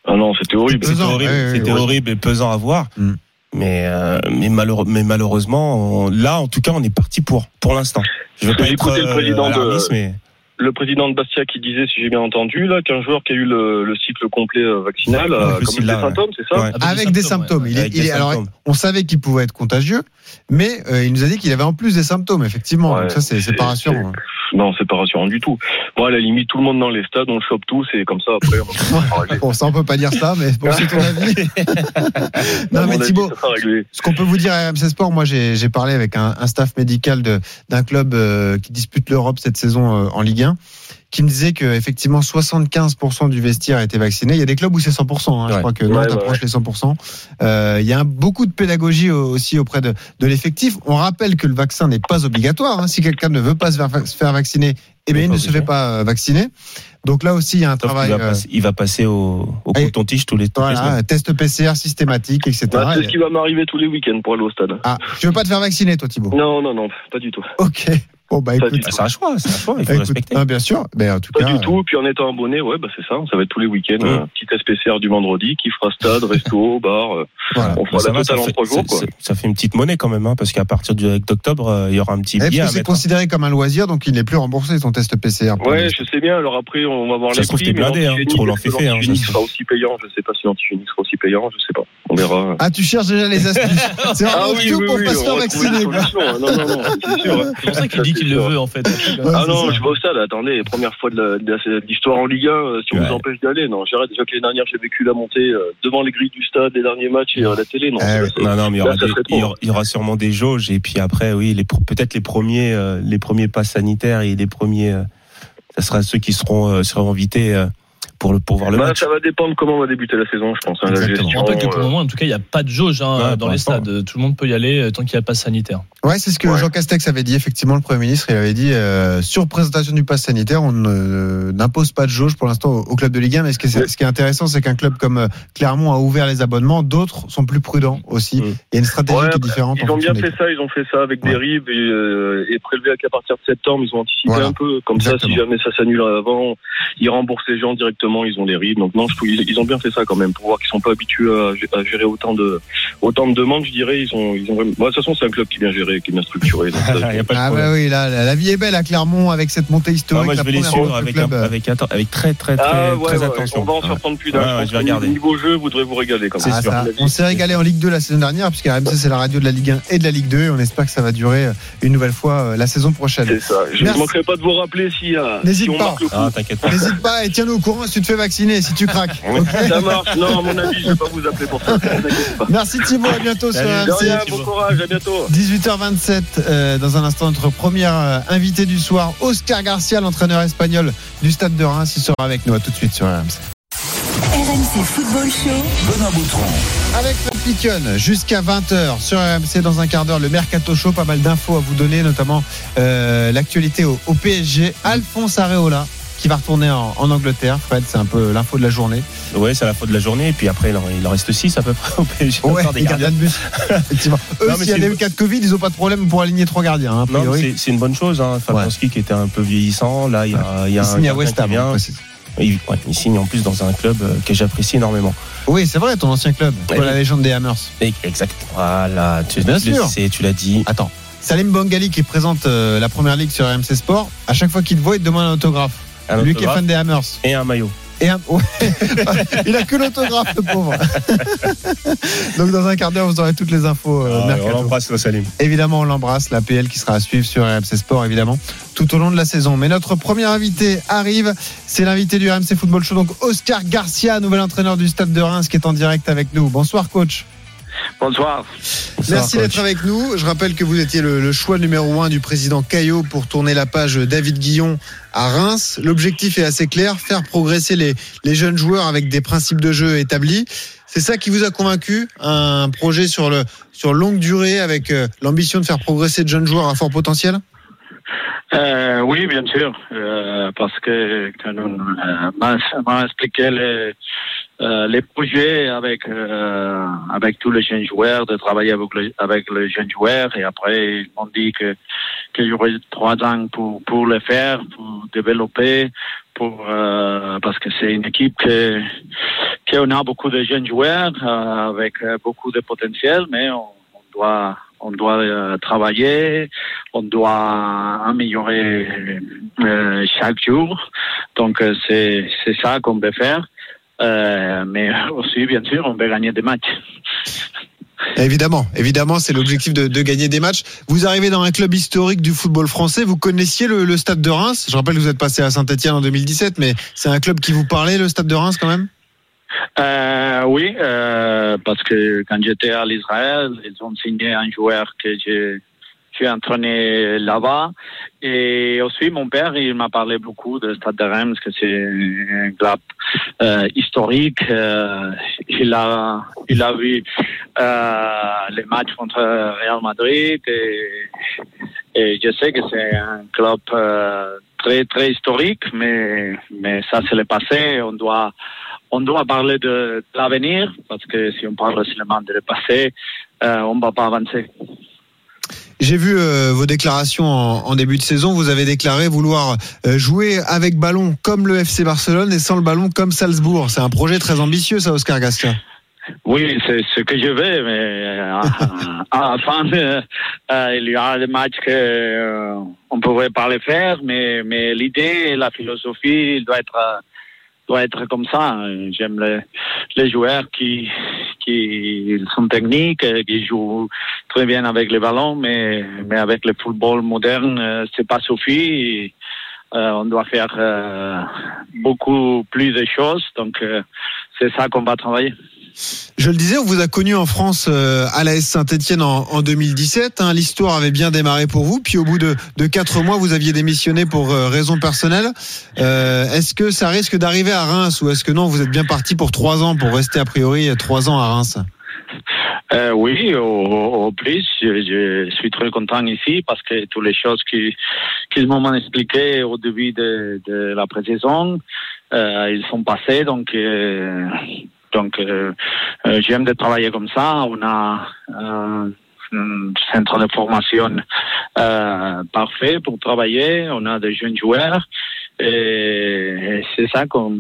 Ah non c'était horrible. C'était horrible, ouais, ouais, c'était ouais. horrible et pesant à voir. Mm. Mais euh, mais, malheureux- mais malheureusement, on- là en tout cas, on est parti pour pour l'instant. Je veux pas être le euh, président de- mais le président de Bastia qui disait, si j'ai bien entendu, là, qu'un joueur qui a eu le, le cycle complet euh, vaccinal, Ouais, a le comme des symptômes, c'est ça Ouais. Avec des symptômes. Il est, Avec il des est- alors, on savait qu'il pouvait être contagieux, mais euh, il nous a dit qu'il avait en plus des symptômes, effectivement. Ouais, Donc ça, c'est pas rassurant. Non, c'est pas rassurant du tout. Bon, à la limite, tout le monde dans les stades, on le chope tous, et comme ça, après, on. (laughs) Bon, ça, on peut pas dire ça, mais bon, c'est ton (laughs) avis. Non, mais avis, Thibaut, ce qu'on peut vous dire à RMC Sport, moi, j'ai parlé avec un, un staff médical de- d'un club euh, qui dispute l'Europe cette saison euh, en Ligue 1 qui me disait que effectivement 75% du vestiaire a été vacciné. Il y a des clubs où c'est 100%. hein. Je crois que Nantes ouais, approche les 100%. Euh, il y a beaucoup de pédagogie au- aussi auprès de, de l'effectif. On rappelle que le vaccin n'est pas obligatoire. hein. Si quelqu'un ne veut pas se faire, se faire vacciner, eh bien, Il il ne se fait pas euh, vacciner. Donc là aussi, il y a un Sauf travail. va, euh, passer, il va passer au, au coton-tige tous les, semaines. voilà, test PCR systématique, etc. Bah, c'est ce qui va m'arriver tous les week-ends pour aller au stade. Ah, tu veux pas te faire vacciner, toi, Thibaut? Non, non, non, pas du tout. Ok. Bon, bah Ah, c'est un choix, c'est un choix, il faut écoute, respecter. ah, bien sûr. Mais en tout Pas cas. du tout. Puis en étant abonné, ouais, bah c'est ça. Ça va être tous les week-ends. Ouais. Un petit test PCR du vendredi qui fera stade, resto, (laughs) bar. euh, Voilà. On fera ça la va, ça, totale en fait, trois jours, ça- quoi. ça- ça fait une petite monnaie quand même, hein, parce qu'à partir du d'octobre, euh, il y aura un petit Est-ce billet c'est mettre. considéré comme un loisir, donc il n'est plus remboursé son test PCR pour Ouais, je sais bien. Alors après, on va voir Ça les se trouve, prix. mais blindé, hein. hein, ça. sera aussi payant. Je sais pas si l'antigénique sera aussi payant. Je sais pas. On verra. Ah, tu cherches déjà les astuces. (laughs) C'est Ah oui, tout oui, pour oui, pas se faire vacciner. hein. Non, non, non, c'est sûr. hein. C'est pour ça qu'il Ça, dit qu'il le veut en fait. Ouais, Ah non, ça. je vais au stade. Attendez, première fois de l'histoire en Ligue 1. euh, Si on Ouais. nous empêche d'y aller, non. J'arrête déjà que l'année dernière, j'ai vécu la montée euh, devant les grilles du stade, les derniers matchs et euh, la télé. Non, Ah ouais. Non, non, mais il y aura, ça des- serait trop. il y aura, il y aura sûrement des jauges et puis après, oui, les, pro- peut-être les premiers, les premiers passes sanitaires et les premiers, ça sera ceux qui seront, seront invités euh, pour le pour voir le Bah, match. ça va dépendre comment va débuter la saison, je pense. hein, la. Je rappelle que pour le euh, moment, en tout cas, il n'y a pas de jauge hein, Ouais, dans les stades. Tout le monde peut y aller euh, tant qu'il n'y a pas sanitaire. Ouais, c'est ce que Ouais. Jean Castex avait dit. Effectivement, le Premier ministre, il avait dit euh, sur présentation du pass sanitaire, on n'impose pas de jauge pour l'instant au, club de Ligue 1. Mais ce qui est, ce qui est intéressant, c'est qu'un club comme Clermont a ouvert les abonnements. D'autres sont plus prudents aussi. Mm. Il y a une stratégie Ouais, qui est différente. en Ils ont bien fait ça, ils ont fait ça avec Ouais. des ribs et, euh, et prélevé qu'à partir de septembre, ils ont anticipé Voilà. un peu. Comme ça, si jamais ça s'annule avant, ils remboursent les gens directement, ils ont les ribs. Donc non, je trouve ils, ils ont bien fait ça quand même pour voir qu'ils sont pas habitués à, gé- à gérer autant de autant de demandes. Je dirais, ils ont ils ont vraiment. Bon, de toute façon, c'est un club qui est bien géré, qui est bien structuré. donc ça, (laughs) Il y a pas de Ah bah oui, là, la, la vie est belle à Clermont avec cette montée Ah, historique. moi, je vais les suivre avec, un- avec, très, très, très, Ah, ouais, très ouais, attention. On va en surprendre plus d'un. Ouais, je ouais, pense je vais regarder. Niveau jeu, vous devrez vous régaler comme Ah, ça. on s'est régalé en Ligue 2 la saison dernière, puisque RMC c'est la radio de la Ligue 1 et de la Ligue 2. Et on espère que ça va durer euh, une nouvelle fois euh, la saison prochaine. C'est ça. Je ne manquerai pas de vous rappeler si, euh, N'hésite si pas. Ah. N'hésite pas et tiens-nous au courant si tu te fais vacciner, si tu craques. (laughs) Ok Ça marche. Non, à mon avis, je vais pas vous appeler pour ça. Ne pas. Merci Thibaut, à bientôt sur rien, bon courage, à bientôt. 18h27, euh, dans un instant, notre première euh, invité du soir, Oscar Garcia, l'entraîneur espagnol du Stade de Reims. Il sera avec nous. À tout de suite sur RMC. RMC Football Show. Benoît Boutron. Avec Piquion, jusqu'à 20h sur RMC dans un quart d'heure, le Mercato Show, pas mal d'infos à vous donner, notamment euh, l'actualité au, au PSG. Alphonse Areola qui va retourner en, en Angleterre. Fred, c'est un peu l'info de la journée. Ouais, c'est fin de la journée. Et puis après, il en, il en reste 6 à peu près (laughs) au PSG. Encore des gardiens. de but. (laughs) Effectivement. Eux, s'il y a une- cas de Covid, ils n'ont pas de problème pour aligner trois gardiens. hein, c'est- une bonne chose. Hein. Fabianski qui était un peu vieillissant. Là, il y a, il y a il un signe à West Ham. Il, ouais, il signe en plus dans un club euh, que j'apprécie énormément. Oui, c'est vrai, ton ancien club. Ouais. La légende des Hammers. Exact. Voilà. Tu, Bien sûr. sais, tu l'as dit. Attends. Salim Bangali qui présente euh, la première ligue sur RMC Sport, à chaque fois qu'il te voit, il te demande un autographe. Lui qui est fan des Hammers. et un maillot. Et un- ouais. (laughs) il a que l'autographe, le pauvre. (laughs) Donc dans un quart d'heure, vous aurez toutes les infos euh, Ah, on l'embrasse, le Salim. Évidemment, on l'embrasse, la PL qui sera à suivre sur RMC Sport, évidemment, tout au long de la saison. Mais notre premier invité arrive, c'est l'invité du RMC Football Show, donc Oscar Garcia, nouvel entraîneur du Stade de Reims, qui est en direct avec nous. Bonsoir, coach. Bonsoir. Merci d'être avec nous. Je rappelle que vous étiez le, le choix numéro un du président Caillot pour tourner la page David Guillon à Reims. L'objectif est assez clair, faire progresser les, les jeunes joueurs avec des principes de jeu établis. C'est ça qui vous a convaincu? Un projet sur, le, sur longue durée avec euh, l'ambition de faire progresser de jeunes joueurs à fort potentiel? Euh, oui, bien sûr, euh, parce que quand on euh, m'a m'a expliqué les, euh, les projets avec euh, avec tous les jeunes joueurs, de travailler avec les, avec les jeunes joueurs, et après ils m'ont dit que qu'il y aurait trois ans pour pour le faire, pour développer, pour euh, parce que c'est une équipe que qu'on a beaucoup de jeunes joueurs euh, avec euh, beaucoup de potentiel, mais on, on doit on doit travailler, on doit améliorer chaque jour. Donc c'est c'est ça qu'on veut faire. Euh, mais (laughs) aussi, bien sûr, on veut gagner des matchs. Évidemment, évidemment, c'est l'objectif de, de gagner des matchs. Vous arrivez dans un club historique du football français. Vous connaissiez le, le Stade de Reims. Je rappelle que vous êtes passé à Saint-Etienne en 2017, mais c'est un club qui vous parlait, le Stade de Reims, quand même? Euh, oui, euh, parce que quand j'étais à l'Israël, ils ont signé un joueur que j'ai j'ai entraîné là-bas. Et aussi, mon père, il m'a parlé beaucoup de Stade de Reims, que c'est un club euh, historique. Euh, il a il a vu euh, les matchs contre Real Madrid et, je sais que c'est un club très très historique, mais mais ça c'est le passé. On doit on doit parler de l'avenir parce que si on parle seulement de le passé, on ne va pas avancer. J'ai vu euh, vos déclarations en, début de saison. Vous avez déclaré vouloir euh, jouer avec ballon comme le FC Barcelone et sans le ballon comme Salzbourg. C'est un projet très ambitieux, ça, Oscar Gastia. Oui, c'est ce que je veux, mais euh, (laughs) à la fin, il y aura des matchs que euh, on pourrait pas les faire, mais l'idée, la philosophie, il doit être doit être comme ça. J'aime les joueurs qui qui sont techniques, qui jouent très bien avec les ballons, mais mais avec le football moderne, c'est pas suffit. Euh, on doit faire euh, beaucoup plus de choses, donc euh, c'est ça qu'on va travailler. Je le disais, on vous a connu en France euh, à l'AS Saint-Etienne en, en, 2017. Hein, L'histoire avait bien démarré pour vous. Puis au bout de, de quatre mois, vous aviez démissionné pour euh, raisons personnelles. Euh, est-ce que ça risque d'arriver à Reims ou est-ce que non, vous êtes bien parti pour trois ans, pour rester a priori trois ans à Reims? Euh, oui, au, plus, je, suis très content ici parce que toutes les choses qui qu'ils m'ont expliqué au début de, la pré-saison, euh, ils sont passés. Donc, euh, donc euh, euh, j'aime de travailler comme ça. On a un centre de formation euh, parfait pour travailler. On a des jeunes joueurs et, c'est ça qu'on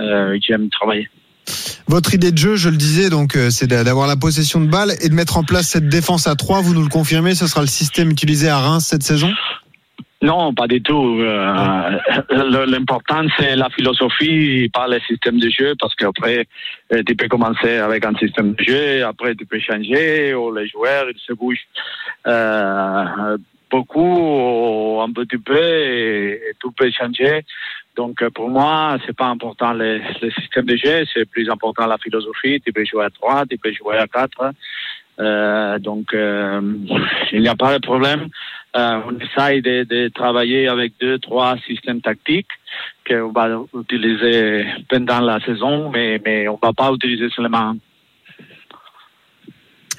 euh, j'aime travailler. Votre idée de jeu, je le disais, donc euh, c'est d'avoir la possession de balle et de mettre en place cette défense à 3. Vous nous le confirmez, ce sera le système utilisé à Reims cette saison? Non, pas du tout. Euh, L'important, c'est la philosophie, pas le système de jeu, parce qu'après, euh, tu peux commencer avec un système de jeu, après tu peux changer, ou les joueurs, ils se bougent euh, beaucoup, un petit peu, et, et, tout peut changer. Donc, pour moi, c'est pas important le, le, système de jeu, c'est plus important la philosophie. Tu peux jouer à 3, tu peux jouer à 4. Euh, donc, euh, il n'y a pas de problème. Euh, on essaye de, de, travailler avec deux, trois systèmes tactiques qu'on va utiliser pendant la saison, mais, mais on ne va pas utiliser seulement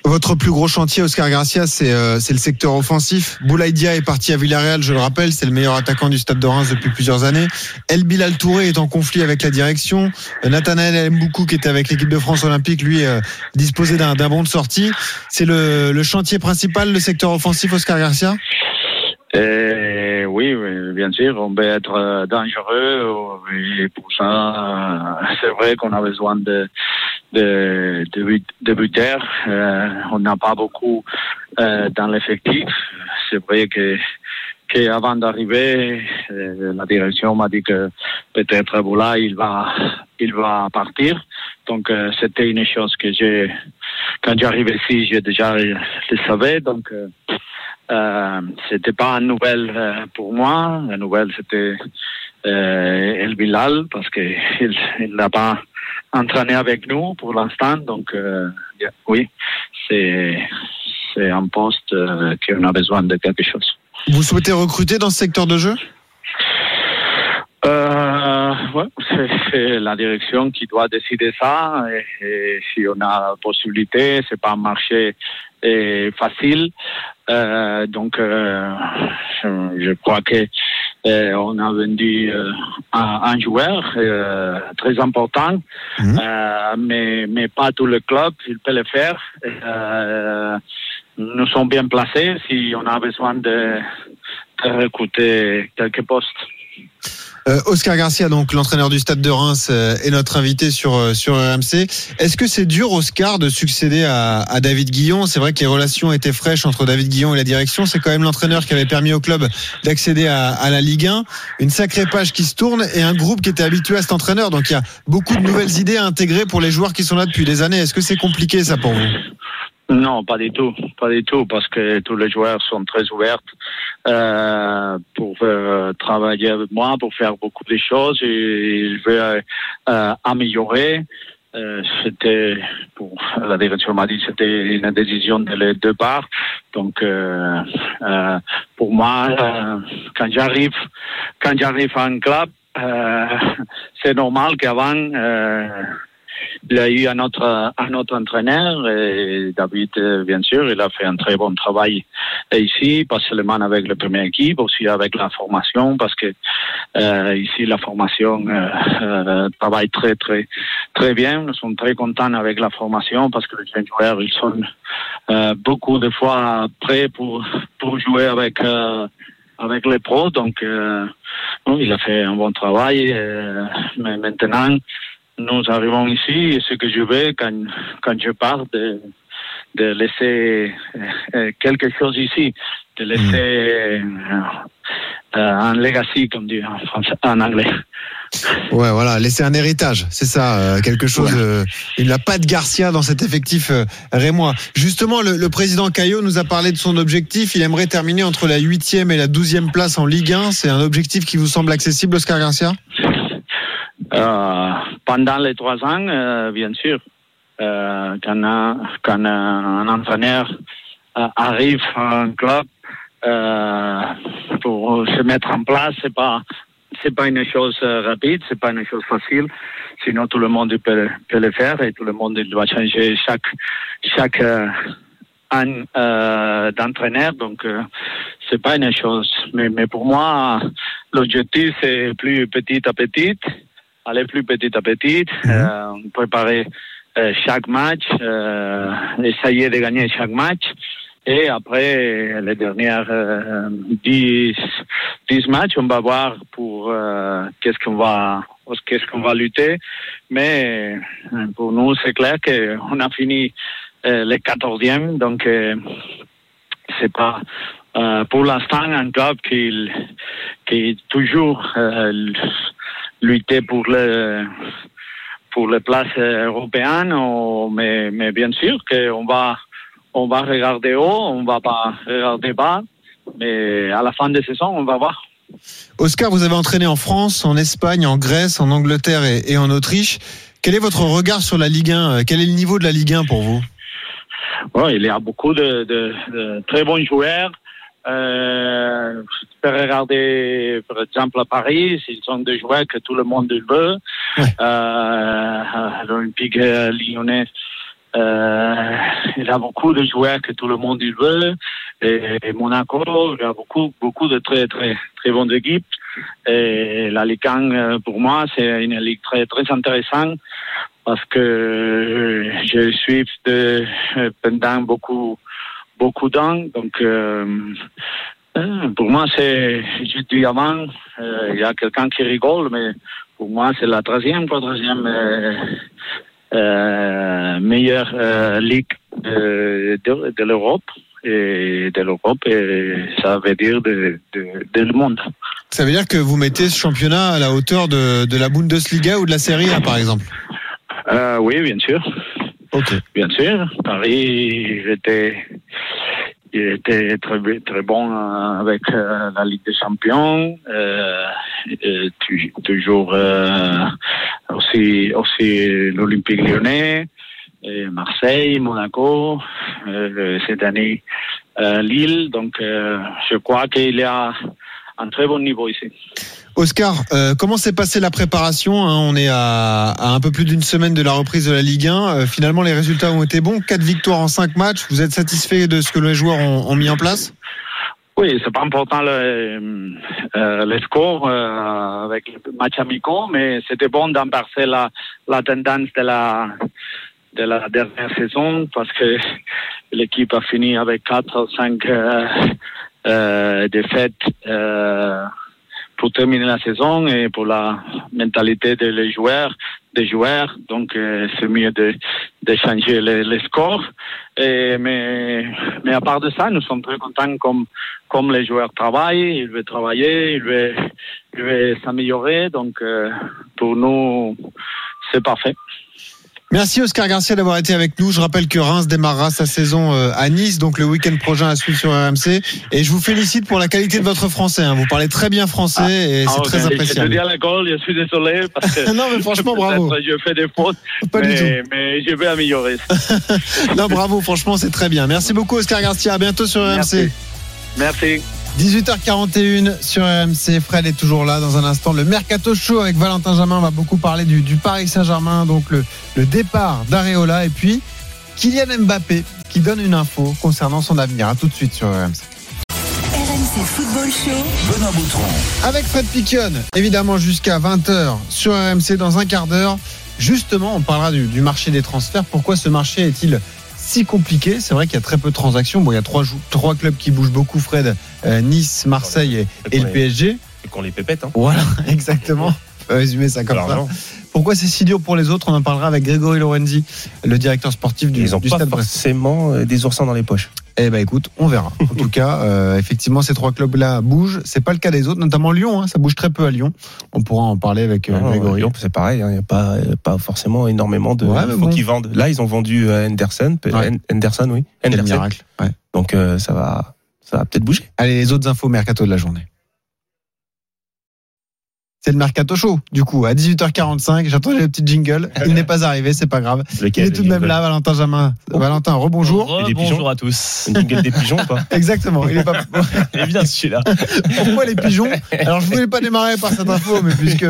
votre plus gros chantier, Oscar Garcia, c'est euh, le secteur offensif. Boulaïdia est parti à Villarreal, je le rappelle, c'est le meilleur attaquant du Stade de Reims depuis plusieurs années. El Bilal Touré est en conflit avec la direction. Nathanaël Mboukou, qui était avec l'équipe de France Olympique, lui, euh, disposait d'un bon de sortie. C'est le, le chantier principal, le secteur offensif, Oscar Garcia? Euh, oui, bien sûr, on peut être dangereux et pour ça, (laughs) c'est vrai qu'on a besoin de, de. Euh, on n'a pas beaucoup euh, dans l'effectif. C'est vrai que qu'avant d'arriver, euh, la direction m'a dit que peut-être Boula il va il va partir. Donc c'était une chose que j'ai quand j'arrive ici, j'ai déjà le savais. Donc c'était pas une nouvelle pour moi. La nouvelle c'était El Bilal parce que il n'a pas entraîné avec nous pour l'instant. Donc, euh, oui, c'est c'est un poste euh, qu'on a besoin de quelque chose. Vous souhaitez recruter dans ce secteur de jeu? Euh, ouais, c'est la direction qui doit décider ça. Et, et si on a la possibilité, c'est pas un marché et facile. Euh, donc, euh, je, crois que euh, on a vendu un, un, joueur très important, mmh. mais mais pas tout le club, il peut le faire. nous sommes bien placés si on a besoin de, de recruter quelques postes. Euh, Oscar Garcia, donc l'entraîneur du Stade de Reims, euh, est notre invité sur euh, sur RMC. Est-ce que c'est dur, Oscar, de succéder à, David Guillon? C'est vrai que les relations étaient fraîches entre David Guillon et la direction. C'est quand même l'entraîneur qui avait permis au club d'accéder à, la Ligue 1. Une sacrée page qui se tourne et un groupe qui était habitué à cet entraîneur. Donc il y a beaucoup de nouvelles idées à intégrer pour les joueurs qui sont là depuis des années. Est-ce que c'est compliqué ça pour vous? Non, pas du tout, pas du tout, parce que tous les joueurs sont très ouverts euh, pour euh, travailler avec moi, pour faire beaucoup de choses et ils veulent euh, améliorer. Euh, c'était pour la direction m'a dit c'était une décision de les deux parts. Donc euh, pour moi, quand j'arrive quand j'arrive un club, c'est normal qu'avant il a eu un autre, un autre entraîneur, et David, bien sûr, il a fait un très bon travail ici, pas seulement avec la première équipe, aussi avec la formation, parce que euh, ici, la formation euh, euh, travaille très, très, très bien. Nous sommes très contents avec la formation, parce que les jeunes joueurs, ils sont euh, beaucoup de fois prêts pour, pour jouer avec avec les pros. Donc, euh, il a fait un bon travail. Euh, mais maintenant, nous arrivons ici et ce que je veux quand, quand je pars de, de laisser euh, quelque chose ici, de laisser mmh. euh, un legacy, comme dit en, français, en anglais. Ouais, voilà, laisser un héritage, c'est ça, euh, quelque chose. Ouais. Euh, il n'a pas de Garcia dans cet effectif euh, rémois. Justement, le, le, président Caillot nous a parlé de son objectif. Il aimerait terminer entre la huitième et la douzième place en Ligue 1. C'est un objectif qui vous semble accessible, Oscar Garcia? Euh, pendant les trois ans, euh, bien sûr, euh, quand, un, quand un entraîneur arrive à un club pour se mettre en place, c'est pas c'est pas une chose euh, rapide, c'est pas une chose facile. Sinon, tout le monde peut, peut le faire et tout le monde doit changer chaque chaque euh, an euh, d'entraîneur. Donc, euh, c'est pas une chose. Mais, mais pour moi, l'objectif c'est plus petit à petit, aller plus petit à petit, euh, préparer euh, chaque match, euh, essayer de gagner chaque match. Et après les dernières euh, 10, 10 matchs, on va voir pour euh, qu'est-ce qu'on va qu'est-ce qu'on va lutter. Mais euh, pour nous, c'est clair qu'on a fini euh, le 14e, donc euh, c'est pas euh, pour l'instant un club qui qui toujours euh, lutter pour le pour les places européennes, ou- mais mais bien sûr qu'on va on va regarder haut, on va pas regarder bas, mais à la fin de saison, on va voir. Oscar, vous avez entraîné en France, en Espagne, en Grèce, en Angleterre et, et en Autriche. Quel est votre regard sur la Ligue 1 Quel est le niveau de la Ligue 1 pour vous? Bon, il y a beaucoup de, de- de très bons joueurs. Euh, je peux regarder, par exemple, à Paris, ils sont des joueurs que tout le monde veut. Ouais. Euh, L'Olympique euh, lyonnais, euh, il y a beaucoup de joueurs que tout le monde veut. Et, et Monaco, il y a beaucoup, beaucoup de très, très, très bonnes équipes. Et la Ligue 1, euh, pour moi, c'est une ligue très, très intéressante parce que je suis de, euh, pendant beaucoup beaucoup d'ans. Donc, euh, euh, pour moi, c'est, je dis avant, euh, il y a quelqu'un qui rigole, mais pour moi, c'est la troisième, quatrième meilleure ligue de, de, de l'Europe et de l'Europe et ça veut dire de, de, de le monde. Ça veut dire que vous mettez ce championnat à la hauteur de, de la Bundesliga ou de la Serie A, par exemple? Euh, oui, bien sûr. Ok. Bien sûr, Paris, j'étais, il était très, très bon euh, avec euh, la Ligue des Champions, euh, toujours aussi, aussi l'Olympique lyonnais, Marseille, Monaco, cette année Lille. Donc, je crois qu'il y a un très bon niveau ici. Oscar, euh, comment s'est passée la préparation hein? On est à, un peu plus d'une semaine de la reprise de la Ligue 1. Euh, finalement, les résultats ont été bons. Quatre victoires en cinq matchs. Vous êtes satisfait de ce que les joueurs ont, mis en place? Oui, c'est pas important le, euh, le score euh, avec les matchs amicaux, mais c'était bon d'inverser la, tendance de la de la dernière saison parce que l'équipe a fini avec quatre ou cinq euh, euh, défaites euh, pour terminer la saison et pour la mentalité des joueurs des joueurs. Donc euh, c'est mieux de, de changer les, les scores. Et, mais mais à part de ça nous sommes très contents comme comme les joueurs travaillent. Ils veulent travailler ils veulent, ils veulent s'améliorer. Donc euh, pour nous c'est parfait Merci Oscar Garcia d'avoir été avec nous. Je rappelle que Reims démarrera sa saison euh, à Nice, donc le week-end prochain à suivre sur RMC. Et je vous félicite pour la qualité de votre français. hein. Vous parlez très bien français et c'est Ah, très ok. Je te appréciable. dis à l'école, je suis désolé parce que (laughs) Non, mais franchement, (laughs) bravo. je fais des fautes, Pas du mais, mais je vais améliorer. (laughs) Non, bravo, franchement, c'est très bien. Merci beaucoup Oscar Garcia. À bientôt sur RMC. Merci. Merci. 18h41 sur RMC. Fred est toujours là dans un instant. Le Mercato Show avec Valentin Jamin. On va beaucoup parler du, du Paris Saint-Germain. Donc le, le départ d'Areola et puis Kylian Mbappé qui donne une info concernant son avenir. À tout de suite sur RMC. RMC Football Show. Benoît Boutron. Avec Fred Piquion, évidemment jusqu'à 20h sur RMC dans un quart d'heure. Justement, on parlera du, du marché des transferts. Pourquoi ce marché est-il si compliqué C'est vrai qu'il y a très peu de transactions. Bon, il y a trois, clubs qui bougent beaucoup, Fred. Euh, nice, Marseille et, et le PSG. Et qu'on les pépette. Hein. Voilà, (laughs) exactement. On peut résumer ça comme ça. Pourquoi c'est si dur pour les autres? On en parlera avec Grégory Lorenzi, le directeur sportif du, Ils du pas Stade forcément euh, des oursins dans les poches. Eh ben écoute, on verra. En tout cas, euh, effectivement, ces trois clubs-là bougent. C'est pas le cas des autres, notamment Lyon. hein, ça bouge très peu à Lyon. On pourra en parler avec euh, Grégory. Lyon, c'est pareil. hein, Il n'y a pas, pas forcément énormément de. Ouais, il faut bon. qu'ils vendent. Là, ils ont vendu euh, Henderson. Ouais. Hen- Henderson, oui. Henderson. miracle. Ouais. Donc euh, ça va, ça va peut-être bouger. Allez, les autres infos mercato de la journée. C'est le mercato show. Du coup, à 18h45, j'entendais le petit jingle. Il n'est pas arrivé, c'est pas grave. Il est tout de même là, Valentin Jamin. Valentin, rebonjour. Pigeons Bonjour à tous. Jingle des pigeons ou pas (laughs) Exactement. Il est pas. Il est bien celui-là. (laughs) Pourquoi les pigeons Alors, je voulais pas démarrer par cette info, mais puisque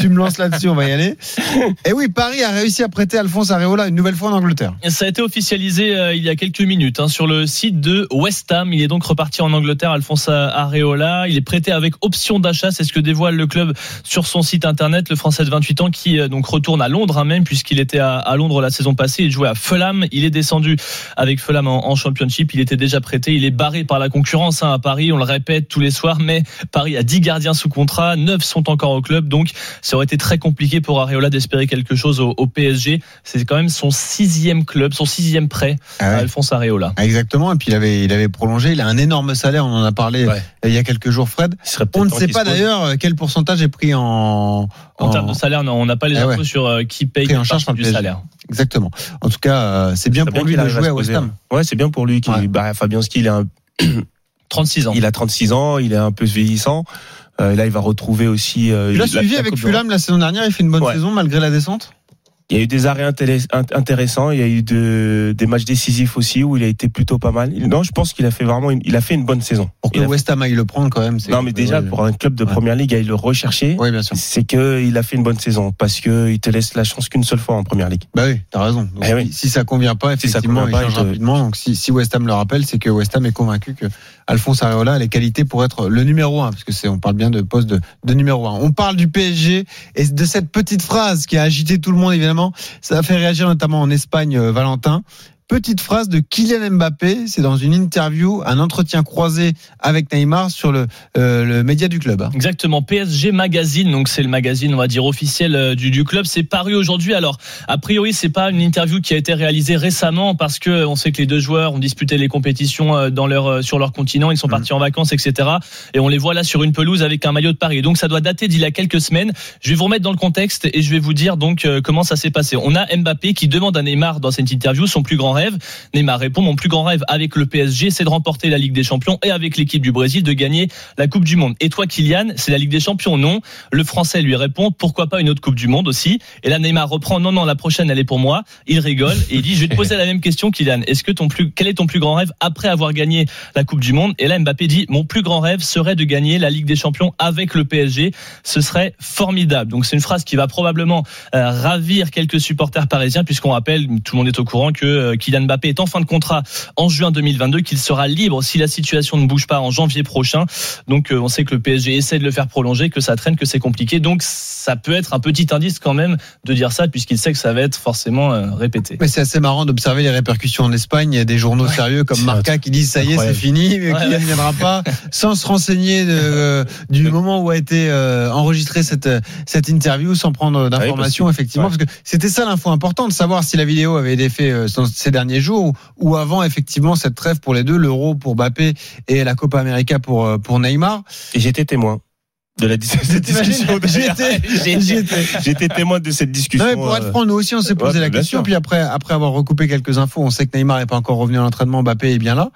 tu me lances là-dessus, on va y aller. Et oui, Paris a réussi à prêter Alphonse Areola une nouvelle fois en Angleterre. Ça a été officialisé euh, il y a quelques minutes hein, sur le site de West Ham. Il est donc reparti en Angleterre, Alphonse Areola. Il est prêté avec option d'achat. C'est ce que dévoile le club sur son site internet. Le Français de 28 ans qui euh, donc retourne à Londres hein, même puisqu'il était à, à Londres la saison passée. Il jouait à Fulham. Il est descendu avec Fulham en, en Championship. Il était déjà prêté. Il est barré par la concurrence hein, à Paris. On le répète tous les soirs, mais Paris a 10 gardiens sous contrat. 9 sont encore au club. Donc ça aurait été très compliqué pour Areola d'espérer quelque chose au, au PSG. C'est quand même son sixième club, son sixième prêt Ah à. Alphonse Areola. Ah, Exactement. Et puis il avait, il avait prolongé. Il a un énorme salaire. On en a parlé Ouais. euh, il y a quelques jours, Fred. On ne sait pas d'ailleurs euh, quel pourcentage est pris en. En termes de salaire, non, on n'a pas les Ah infos ouais. sur euh, qui paye Pris en charge du salaire. Exactement. En tout cas, euh, c'est bien pour lui de jouer se à West. Ham. Ouais, c'est bien pour lui. Qui, Ouais. bah, Fabianski, il, est un- (clears throat) 36 ans. il a 36 ans, il est un peu vieillissant. Euh, là, il va retrouver aussi. euh, Tu l'as la- suivi la avec. Fulham la saison dernière. Il fait une bonne Ouais. saison malgré la descente? Il y a eu des arrêts intéress- int- intéressants. Il y a eu de, des matchs décisifs aussi où il a été plutôt pas mal. Non, je pense qu'il a fait vraiment, une, il a fait une bonne saison. Pour que Il West Ham aille le prendre quand même. c'est- non, mais déjà Ouais. pour un club de Ouais. première ligue, à le rechercher, Oui, bien sûr. c'est que il a fait une bonne saison parce que il te laisse la chance qu'une seule fois en première ligue. Bah oui, t'as raison. Donc, Eh oui. Si ça convient pas, Si ça effectivement, convient pas, il change te- rapidement. Donc si, si West Ham le rappelle, c'est que West Ham est convaincu que Alphonse Areola a les qualités pour être le numéro un, parce que c'est, on parle bien de poste de, de numéro un. On parle du PSG et de cette petite phrase qui a agité tout le monde évidemment. Ça a fait réagir notamment en Espagne, euh, Valentin. Petite phrase de Kylian Mbappé, c'est dans une interview, un entretien croisé avec Neymar sur le, euh, le média du club. Exactement, PSG Magazine, donc c'est le magazine, on va dire officiel euh, du, du club. C'est paru aujourd'hui. Alors, a priori, c'est pas une interview qui a été réalisée récemment parce que on sait que les deux joueurs ont disputé les compétitions euh, dans leur sur leur continent, ils sont partis en vacances, etc. Et on les voit là sur une pelouse avec un maillot de Paris. Donc ça doit dater d'il y a quelques semaines. Je vais vous remettre dans le contexte et je vais vous dire donc comment ça s'est passé. On a Mbappé qui demande à Neymar dans cette interview son plus grand rêve. Neymar répond mon plus grand rêve avec le PSG, c'est de remporter la Ligue des Champions et avec l'équipe du Brésil de gagner la Coupe du Monde. Et toi, Kylian, c'est la Ligue des Champions Non? Le Français lui répond pourquoi pas une autre Coupe du Monde aussi? Et là, Neymar reprend non, non, la prochaine, elle est pour moi. Il rigole et il dit je vais te poser la même question, Kylian. Est-ce que quel est ton plus grand rêve après avoir gagné la Coupe du Monde? Et là, Mbappé dit mon plus grand rêve serait de gagner la Ligue des Champions avec le PSG. Ce serait formidable. Donc c'est une phrase qui va probablement euh, ravir quelques supporters parisiens puisqu'on rappelle, tout le monde est au courant que euh, Kylian Mbappé est en fin de contrat en juin 2022, qu'il sera libre si la situation ne bouge pas en janvier prochain. Donc euh, on sait que le PSG essaie de le faire prolonger, que ça traîne, que c'est compliqué. Donc ça peut être un petit indice quand même de dire ça puisqu'il sait que ça va être forcément euh, répété. Mais c'est assez marrant d'observer les répercussions en Espagne. Il y a des journaux sérieux comme Marca qui disent ça y est, c'est fini, mais Ouais, Kylian ouais. ne viendra pas, (laughs) sans se renseigner de, euh, du moment où a été enregistrée cette, cette interview, sans prendre d'informations, Ah oui, effectivement, ouais. parce que c'était ça l'info importante, de savoir si la vidéo avait été faite derniers jours ou, avant effectivement cette trêve pour les deux, l'Euro pour Mbappé et la Copa América pour, euh, Neymar. Et j'étais témoin de la discussion. J'étais témoin de cette discussion. Non, pour être euh, franc, nous aussi, on s'est posé ouais, la question. sûr. Puis après, après avoir recoupé quelques infos, on sait que Neymar n'est pas encore revenu à l'entraînement. Mbappé est bien là.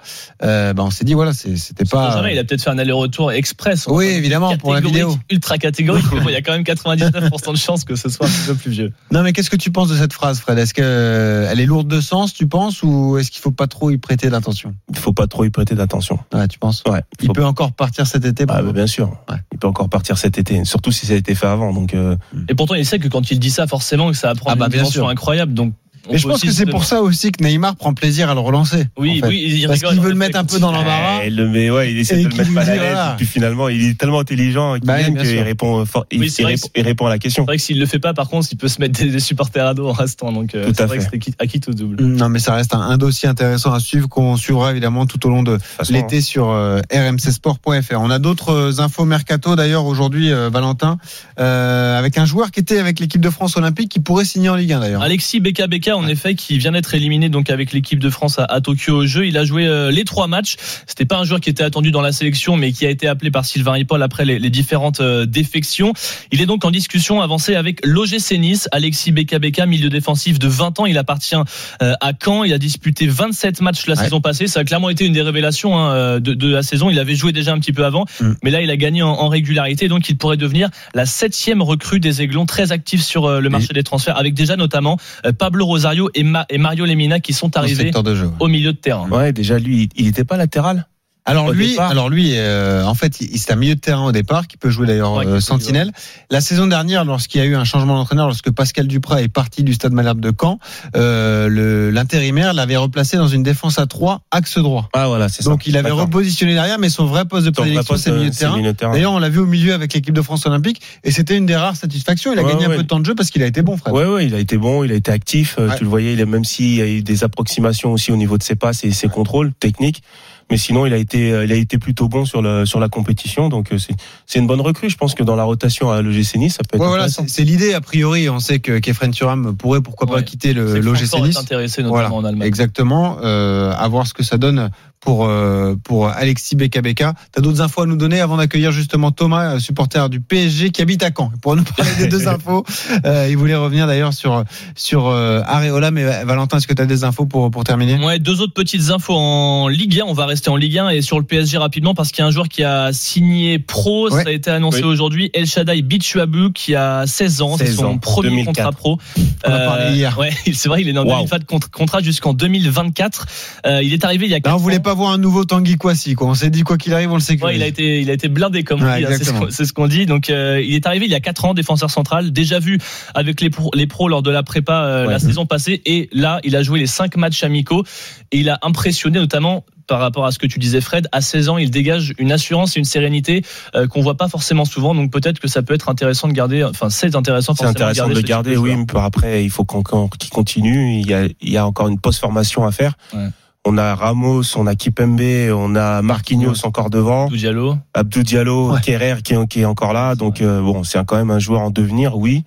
Euh, bah, on s'est dit, voilà, c'était pas. Jamais, il a peut-être fait un aller-retour express. Oui, évidemment, pour la vidéo. Ultra catégorique. mais bon, il y a quand même 99% de chances que ce soit un petit peu plus vieux. Non, mais qu'est-ce que tu penses de cette phrase, Fred? Est-ce qu'elle est lourde de sens, tu penses, ou est-ce qu'il faut pas trop y prêter d'attention? Il faut pas trop y prêter d'attention. Ouais, tu penses? Ouais. Il peut encore partir cet été. Ah, bah, bien sûr. Ouais. Il peut encore partir cet été, surtout si ça a été fait avant. Donc, euh, Et pourtant, il sait que quand il dit ça, forcément, que ça va prendre Ah bah, une dimension incroyable. Donc, on Mais je pense que c'est pour ça aussi que Neymar prend plaisir à le relancer. Oui, en fait. oui, il Parce qu'il veut le mettre un peu dans l'embarras. eh, il le met, ouais, il essaie de le mettre mal à l'aise. puis finalement, il est tellement intelligent Bah qu'il sûr. répond fort, il, Oui, c'est il répond à la question. C'est vrai que s'il le fait pas, par contre, il peut se mettre des, des supporters à dos en restant. Donc, euh, Tout c'est à vrai fait. que à qui tout double. Non, mais ça reste un, un dossier intéressant à suivre qu'on suivra évidemment tout au long de l'été sur euh, rmcsport.fr. On a d'autres euh, infos mercato d'ailleurs aujourd'hui, euh, Valentin, euh, avec un joueur qui était avec l'équipe de France olympique qui pourrait signer en Ligue 1 d'ailleurs. Alexis Beka Beka En effet, qui vient d'être éliminé donc avec l'équipe de France à, à Tokyo au jeu. Il a joué euh, les trois matchs. C'était pas un joueur qui était attendu dans la sélection, mais qui a été appelé par Sylvain Ripoll après les, les différentes euh, défections. Il est donc en discussion avancée avec l'OGC Nice. Alexis Beka Beka, milieu défensif de 20 ans. Il appartient euh, à Caen. Il a disputé 27 matchs la Ouais. saison passée. Ça a clairement été une des révélations hein, de, de la saison. Il avait joué déjà un petit peu avant, Mm. mais là il a gagné en, en régularité. Donc il pourrait devenir la septième recrue des Aiglons, très actif sur le marché des transferts, avec déjà notamment Pablo Rosario et, Ma- et Mario Lemina qui sont arrivés de ouais. au milieu de terrain. Ouais, déjà lui, il n'était pas latéral? Alors lui, départ. alors lui, euh, en fait, il- c'est un milieu de terrain au départ qui peut jouer d'ailleurs euh, sentinelle. La saison dernière, lorsqu'il y a eu un changement d'entraîneur, lorsque Pascal Duprat est parti du Stade Malherbe de Caen, euh, l'intérimaire l'avait replacé dans une défense à 3 axe droit. Ah voilà, c'est ça. Donc il avait repositionné derrière, mais son vrai poste de prédilection, poste, c'est milieu de terrain. terrain. D'ailleurs, on l'a vu au milieu avec l'équipe de France olympique, et c'était une des rares satisfactions. Il a Ouais, gagné un peu de temps de jeu parce qu'il a été bon, Fred. Ouais, ouais, il a été bon, il a été actif. euh, Ouais. Tu le voyais, il a, même s'il y a eu des approximations aussi au niveau de ses passes et ses contrôles techniques. Mais sinon, il a été, euh, il a été plutôt bon sur le sur la compétition. Donc euh, c'est c'est une bonne recrue. Je pense que dans la rotation à l'OGC Nice, ça peut être Ouais, voilà, intéressant. c'est l'idée a priori. On sait que Kefren Turam pourrait pourquoi pas Ouais. quitter le l'OGC est Nice. intéressé Voilà, notamment en Allemagne. exactement. Euh, à voir ce que ça donne pour euh, pour Alexis Beka Beka. T'as d'autres infos à nous donner avant d'accueillir justement Thomas, supporter du PSG qui habite à Caen, pour nous parler des deux (laughs) infos. Euh, il voulait revenir d'ailleurs sur sur euh, Areola, mais Valentin, est-ce que tu as des infos pour pour terminer? Ouais, deux autres petites infos en Ligue 1. On va rester en Ligue 1 et sur le PSG rapidement parce qu'il y a un joueur qui a signé pro. Ouais. Ça a été annoncé Oui. aujourd'hui. El Shaddai Bichuabu qui a 16 ans. C'est 16 son ans, premier 2004. contrat pro. On en a parlé hier. Ouais, (laughs) c'est vrai, il est en Wow. 2004 contre- contrat jusqu'en 2024. Euh, il est arrivé il y a Là, 4 on voulait ans. pas voir un nouveau Tanguy Kouassi, quoi. On s'est dit quoi qu'il arrive, on le sécurise. Ouais, il a été, il a été blindé comme on dit, hein, c'est ce qu'on- dit. Donc, euh, il est arrivé il y a quatre ans, défenseur central, déjà vu avec les pros, les pros lors de la prépa euh, la saison passée. Et là, il a joué les cinq matchs amicaux et il a impressionné notamment par rapport à ce que tu disais Fred, à 16 ans, il dégage une assurance et une sérénité euh, qu'on voit pas forcément souvent. Donc peut-être que ça peut être intéressant de garder. Enfin, c'est intéressant. C'est intéressant de garder, oui. Mais pour après, il faut qu'on qu'il continue. Il y a, il y a encore une post-formation à faire. Ouais. On a Ramos, on a Kipembe, on a Marquinhos encore devant, Abdou Diallo. Abdou Diallo, Ouais. Kerrer qui, est- qui est encore là. Donc euh, bon, c'est quand même un joueur en devenir, oui.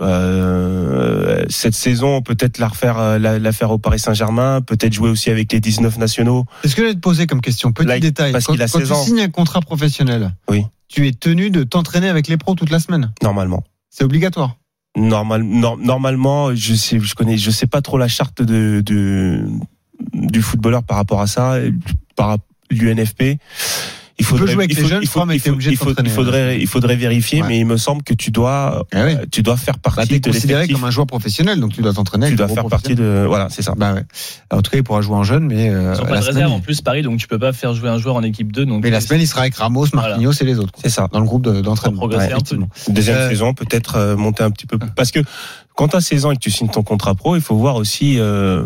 Euh, cette saison, peut-être la refaire, euh, la, la faire au Paris Saint-Germain, peut-être jouer aussi avec les 19 nationaux. Est-ce que je vais te poser comme question Petit détail. parce quand qu'il a quand 16 tu ans. signes un contrat professionnel, Oui. tu es tenu de t'entraîner avec les pros toute la semaine? Normalement. C'est obligatoire? Normal, nor- normalement, je sais, je connais, je sais pas trop la charte de, de du footballeur par rapport à ça, par l'UNFP. Il peux jouer avec il les jeunes, il faut- obligé de il faut- faudrait, il faudrait vérifier, Ouais. mais il me semble que tu dois, Ah ouais. euh, tu dois faire Bah, partie t'es de considéré l'effectif. comme un joueur professionnel, donc tu dois t'entraîner. Tu dois faire partie de, voilà, c'est ça. Bah ouais. En tout cas, il pourra jouer en jeune, mais euh, Ils ont la pas de semaine, réserve en plus Paris, donc tu peux pas faire jouer un joueur en équipe 2. Donc mais la semaine, il sera avec Ramos, Voilà. Marquinhos et les autres. C'est ça. Dans le groupe de- d'entraînement. progresser un peu. effectivement. Deuxième Euh, saison, peut-être euh, monter un petit peu. plus. (laughs) Parce que quand tu as 16 ans et que tu signes ton contrat pro, il faut voir aussi euh,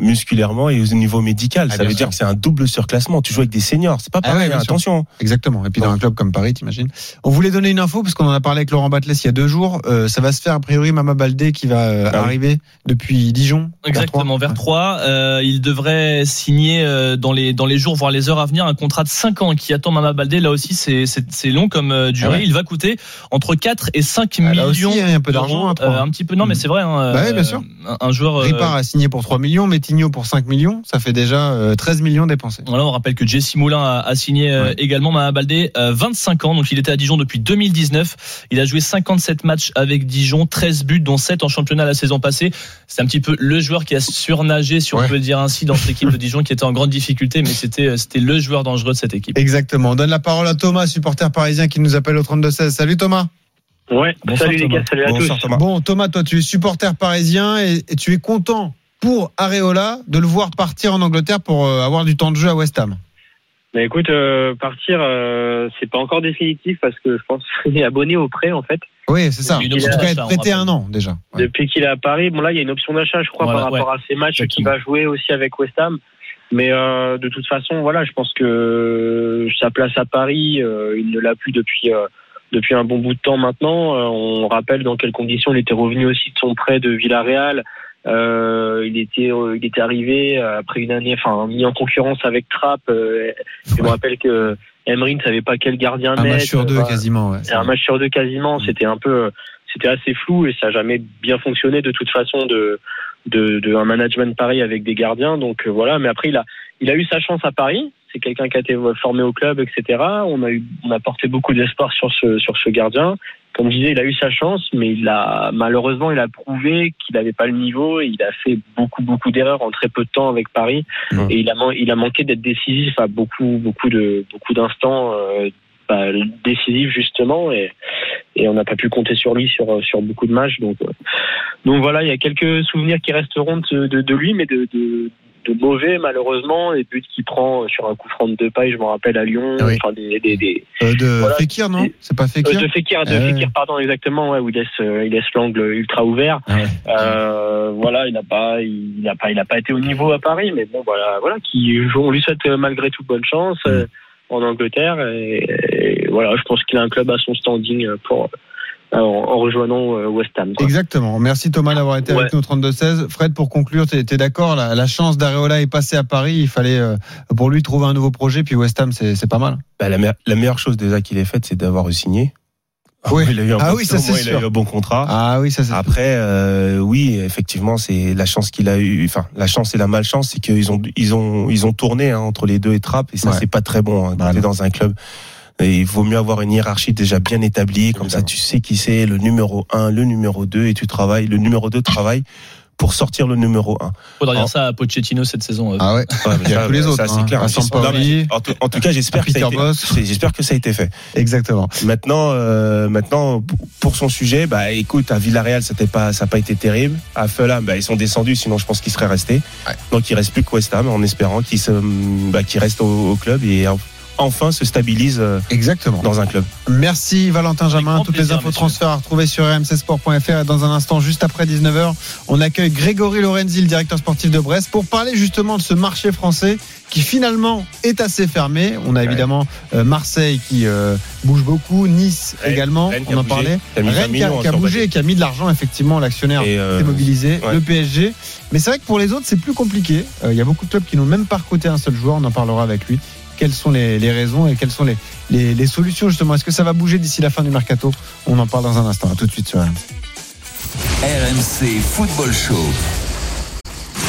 musculairement et au niveau médical. Ah, ça veut sûr. dire que c'est un double surclassement. Tu joues avec des seniors. C'est pas Ah pareil, ouais, bien sûr. attention. Exactement. Et puis dans un club comme Paris, t'imagines. On voulait donner une info parce qu'on en a parlé avec Laurent Batles il y a deux jours. Euh, ça va se faire a priori Mama Baldé qui va euh, Ah oui. arriver depuis Dijon. vers Exactement, vers Troyes. 3. Euh, il devrait signer dans les dans les jours, voire les heures à venir, un contrat de 5 ans qui attend Mama Baldé. Là aussi, c'est long comme durée. Ah ouais. Il va coûter entre 4 et 5 Ah, là aussi, millions. il y a un peu d'argent, hein. Euh, un petit peu, non, mais c'est vrai. Hein, Bah oui, bien euh, sûr. Un, joueur. euh, Ripard a signé pour 3 millions, Metigno pour 5 millions. Ça fait déjà euh, 13 millions dépensés. Voilà, on rappelle que Jesse Moulin a, a signé euh, Ouais. également Mama Baldé, euh, 25 ans, donc il était à Dijon depuis 2019. Il a joué 57 matchs avec Dijon, 13 buts, dont 7 en championnat la saison passée. C'est un petit peu le joueur qui a surnagé, si on Ouais. peut dire ainsi, dans cette équipe de Dijon qui était en grande difficulté, mais c'était euh, c'était le joueur dangereux de cette équipe. Exactement. On donne la parole à Thomas, supporter parisien qui nous appelle au 32-16. Salut Thomas. Ouais, Bonsoir, salut les gars, salut à Bonsoir tous. Thomas. Bon, Thomas, toi, tu es supporter parisien et, et tu es content pour Areola de le voir partir en Angleterre pour euh, avoir du temps de jeu à West Ham. Mais écoute, euh, partir, euh, c'est pas encore définitif parce que je pense (laughs) qu'il est abonné au prêt en fait. Oui, c'est ça. Cas, d'achat, être prêté un an déjà. Ouais. Depuis qu'il est à Paris, bon là il y a une option d'achat, je crois, Voilà, par rapport à ses matchs qu'il va jouer aussi avec West Ham. Mais euh, de toute façon, voilà, je pense que sa place à Paris, euh, il ne l'a plus depuis euh, depuis un bon bout de temps maintenant. Euh, on rappelle dans quelles conditions il était revenu aussi de son prêt de Villarreal. Euh, il était euh, il était arrivé après une année, enfin mis en concurrence avec Trapp. Euh, je me Ouais. rappelle que Emery ne savait pas quel gardien Un mettre. match sur deux Enfin, quasiment. ouais. un match sur deux quasiment. C'était un peu, c'était assez flou et ça a jamais bien fonctionné de toute façon de de, de un management Paris avec des gardiens. Donc voilà, mais après il a il a eu sa chance à Paris. C'est quelqu'un qui a été formé au club, etc. On a eu on a porté beaucoup d'espoir sur ce sur ce gardien. Comme je disais, il a eu sa chance, mais il a malheureusement il a prouvé qu'il n'avait pas le niveau. Et il a fait beaucoup beaucoup d'erreurs en très peu de temps avec Paris et il a il a manqué d'être décisif à beaucoup beaucoup de beaucoup d'instants euh, bah, décisifs justement et et on n'a pas pu compter sur lui sur sur beaucoup de matchs donc euh, donc voilà il y a quelques souvenirs qui resteront de, de, de lui mais de, de de mauvais malheureusement les buts qu'il prend sur un coup franc de deux pailles je me rappelle à Lyon Oui. enfin des, des, des Euh, de Voilà. Fekir, non C'est pas euh, Fekir de Fekir, de Ah. Fekir, pardon, exactement, ouais, où il laisse, euh, il laisse l'angle ultra ouvert. Ah ouais. Euh, voilà, il n'a pas, il n'a pas, il n'a pas été au niveau à Paris, mais bon, voilà, voilà, qui, on lui souhaite malgré tout bonne chance euh, en Angleterre. Et, et voilà, je pense qu'il a un club à son standing pour euh, en, en rejoignant euh, West Ham. quoi. Exactement. Merci Thomas d'avoir été avec nous au 32-16. Fred, pour conclure, tu es, d'accord la, la chance d'Areola est passée à Paris. Il fallait euh, pour lui trouver un nouveau projet. Puis West Ham, c'est pas mal. Bah, la, me- la meilleure chose déjà qu'il ait faite, c'est d'avoir signé. Oui. Il a eu un Ah bon, oui, ça, c'est moins, il a sûr. eu un bon contrat. Ah oui, ça c'est. Après, euh, oui, effectivement, c'est la chance qu'il a eu. Enfin, la chance et la malchance, c'est qu'ils ont, ils ont, ils ont tourné hein, entre les deux et Trapp, et ça, Ouais. c'est pas très bon. Hein, Bah, dans un club, et il vaut mieux avoir une hiérarchie déjà bien établie, comme ça, tu sais qui c'est le numéro 1, le numéro 2, et tu travailles. Le numéro 2 travaille pour sortir le numéro 1. Faudra dire ça à Pochettino cette saison. euh. Ah ouais. Ouais, mais Il y a ça, tous les ça, autres, c'est hein. clair. Non, mais En tout, en tout cas, j'espère que ça a été, Bosz. j'espère que ça a été fait. Exactement. Maintenant, euh, maintenant, pour son sujet, bah, écoute, à Villarreal, pas, ça n'a pas été terrible. À Fulham, bah, ils sont descendus, sinon je pense qu'ils seraient restés. Ouais. Donc il reste plus que West Ham, en espérant qu'ils bah, restent au, au club et en- enfin se stabilisent euh, Exactement. dans un club. Merci Valentin Jamin. Toutes plaisir, les infos messieurs. transferts à retrouver sur rmcsport.fr. Et dans un instant, juste après 19h, on accueille Grégory Lorenzi, le directeur sportif de Brest, pour parler justement de ce marché français qui finalement est assez fermé. On a évidemment euh, Marseille qui euh, bouge beaucoup, Nice également, Rennes on a en bougé, parlait. qui a mis 20 Rennes qui a, millions qui a bougé et qui a mis de l'argent, effectivement, l'actionnaire euh, s'est mobilisé, ouais. le PSG. Mais c'est vrai que pour les autres, c'est plus compliqué. Euh, Il y a beaucoup de clubs qui n'ont même pas recruté un seul joueur. On en parlera avec lui. Quelles sont les, les raisons et quelles sont les, les, solutions justement Est-ce que ça va bouger d'ici la fin du mercato? On en parle dans un instant. À tout de suite sur RMC. RMC Football Show.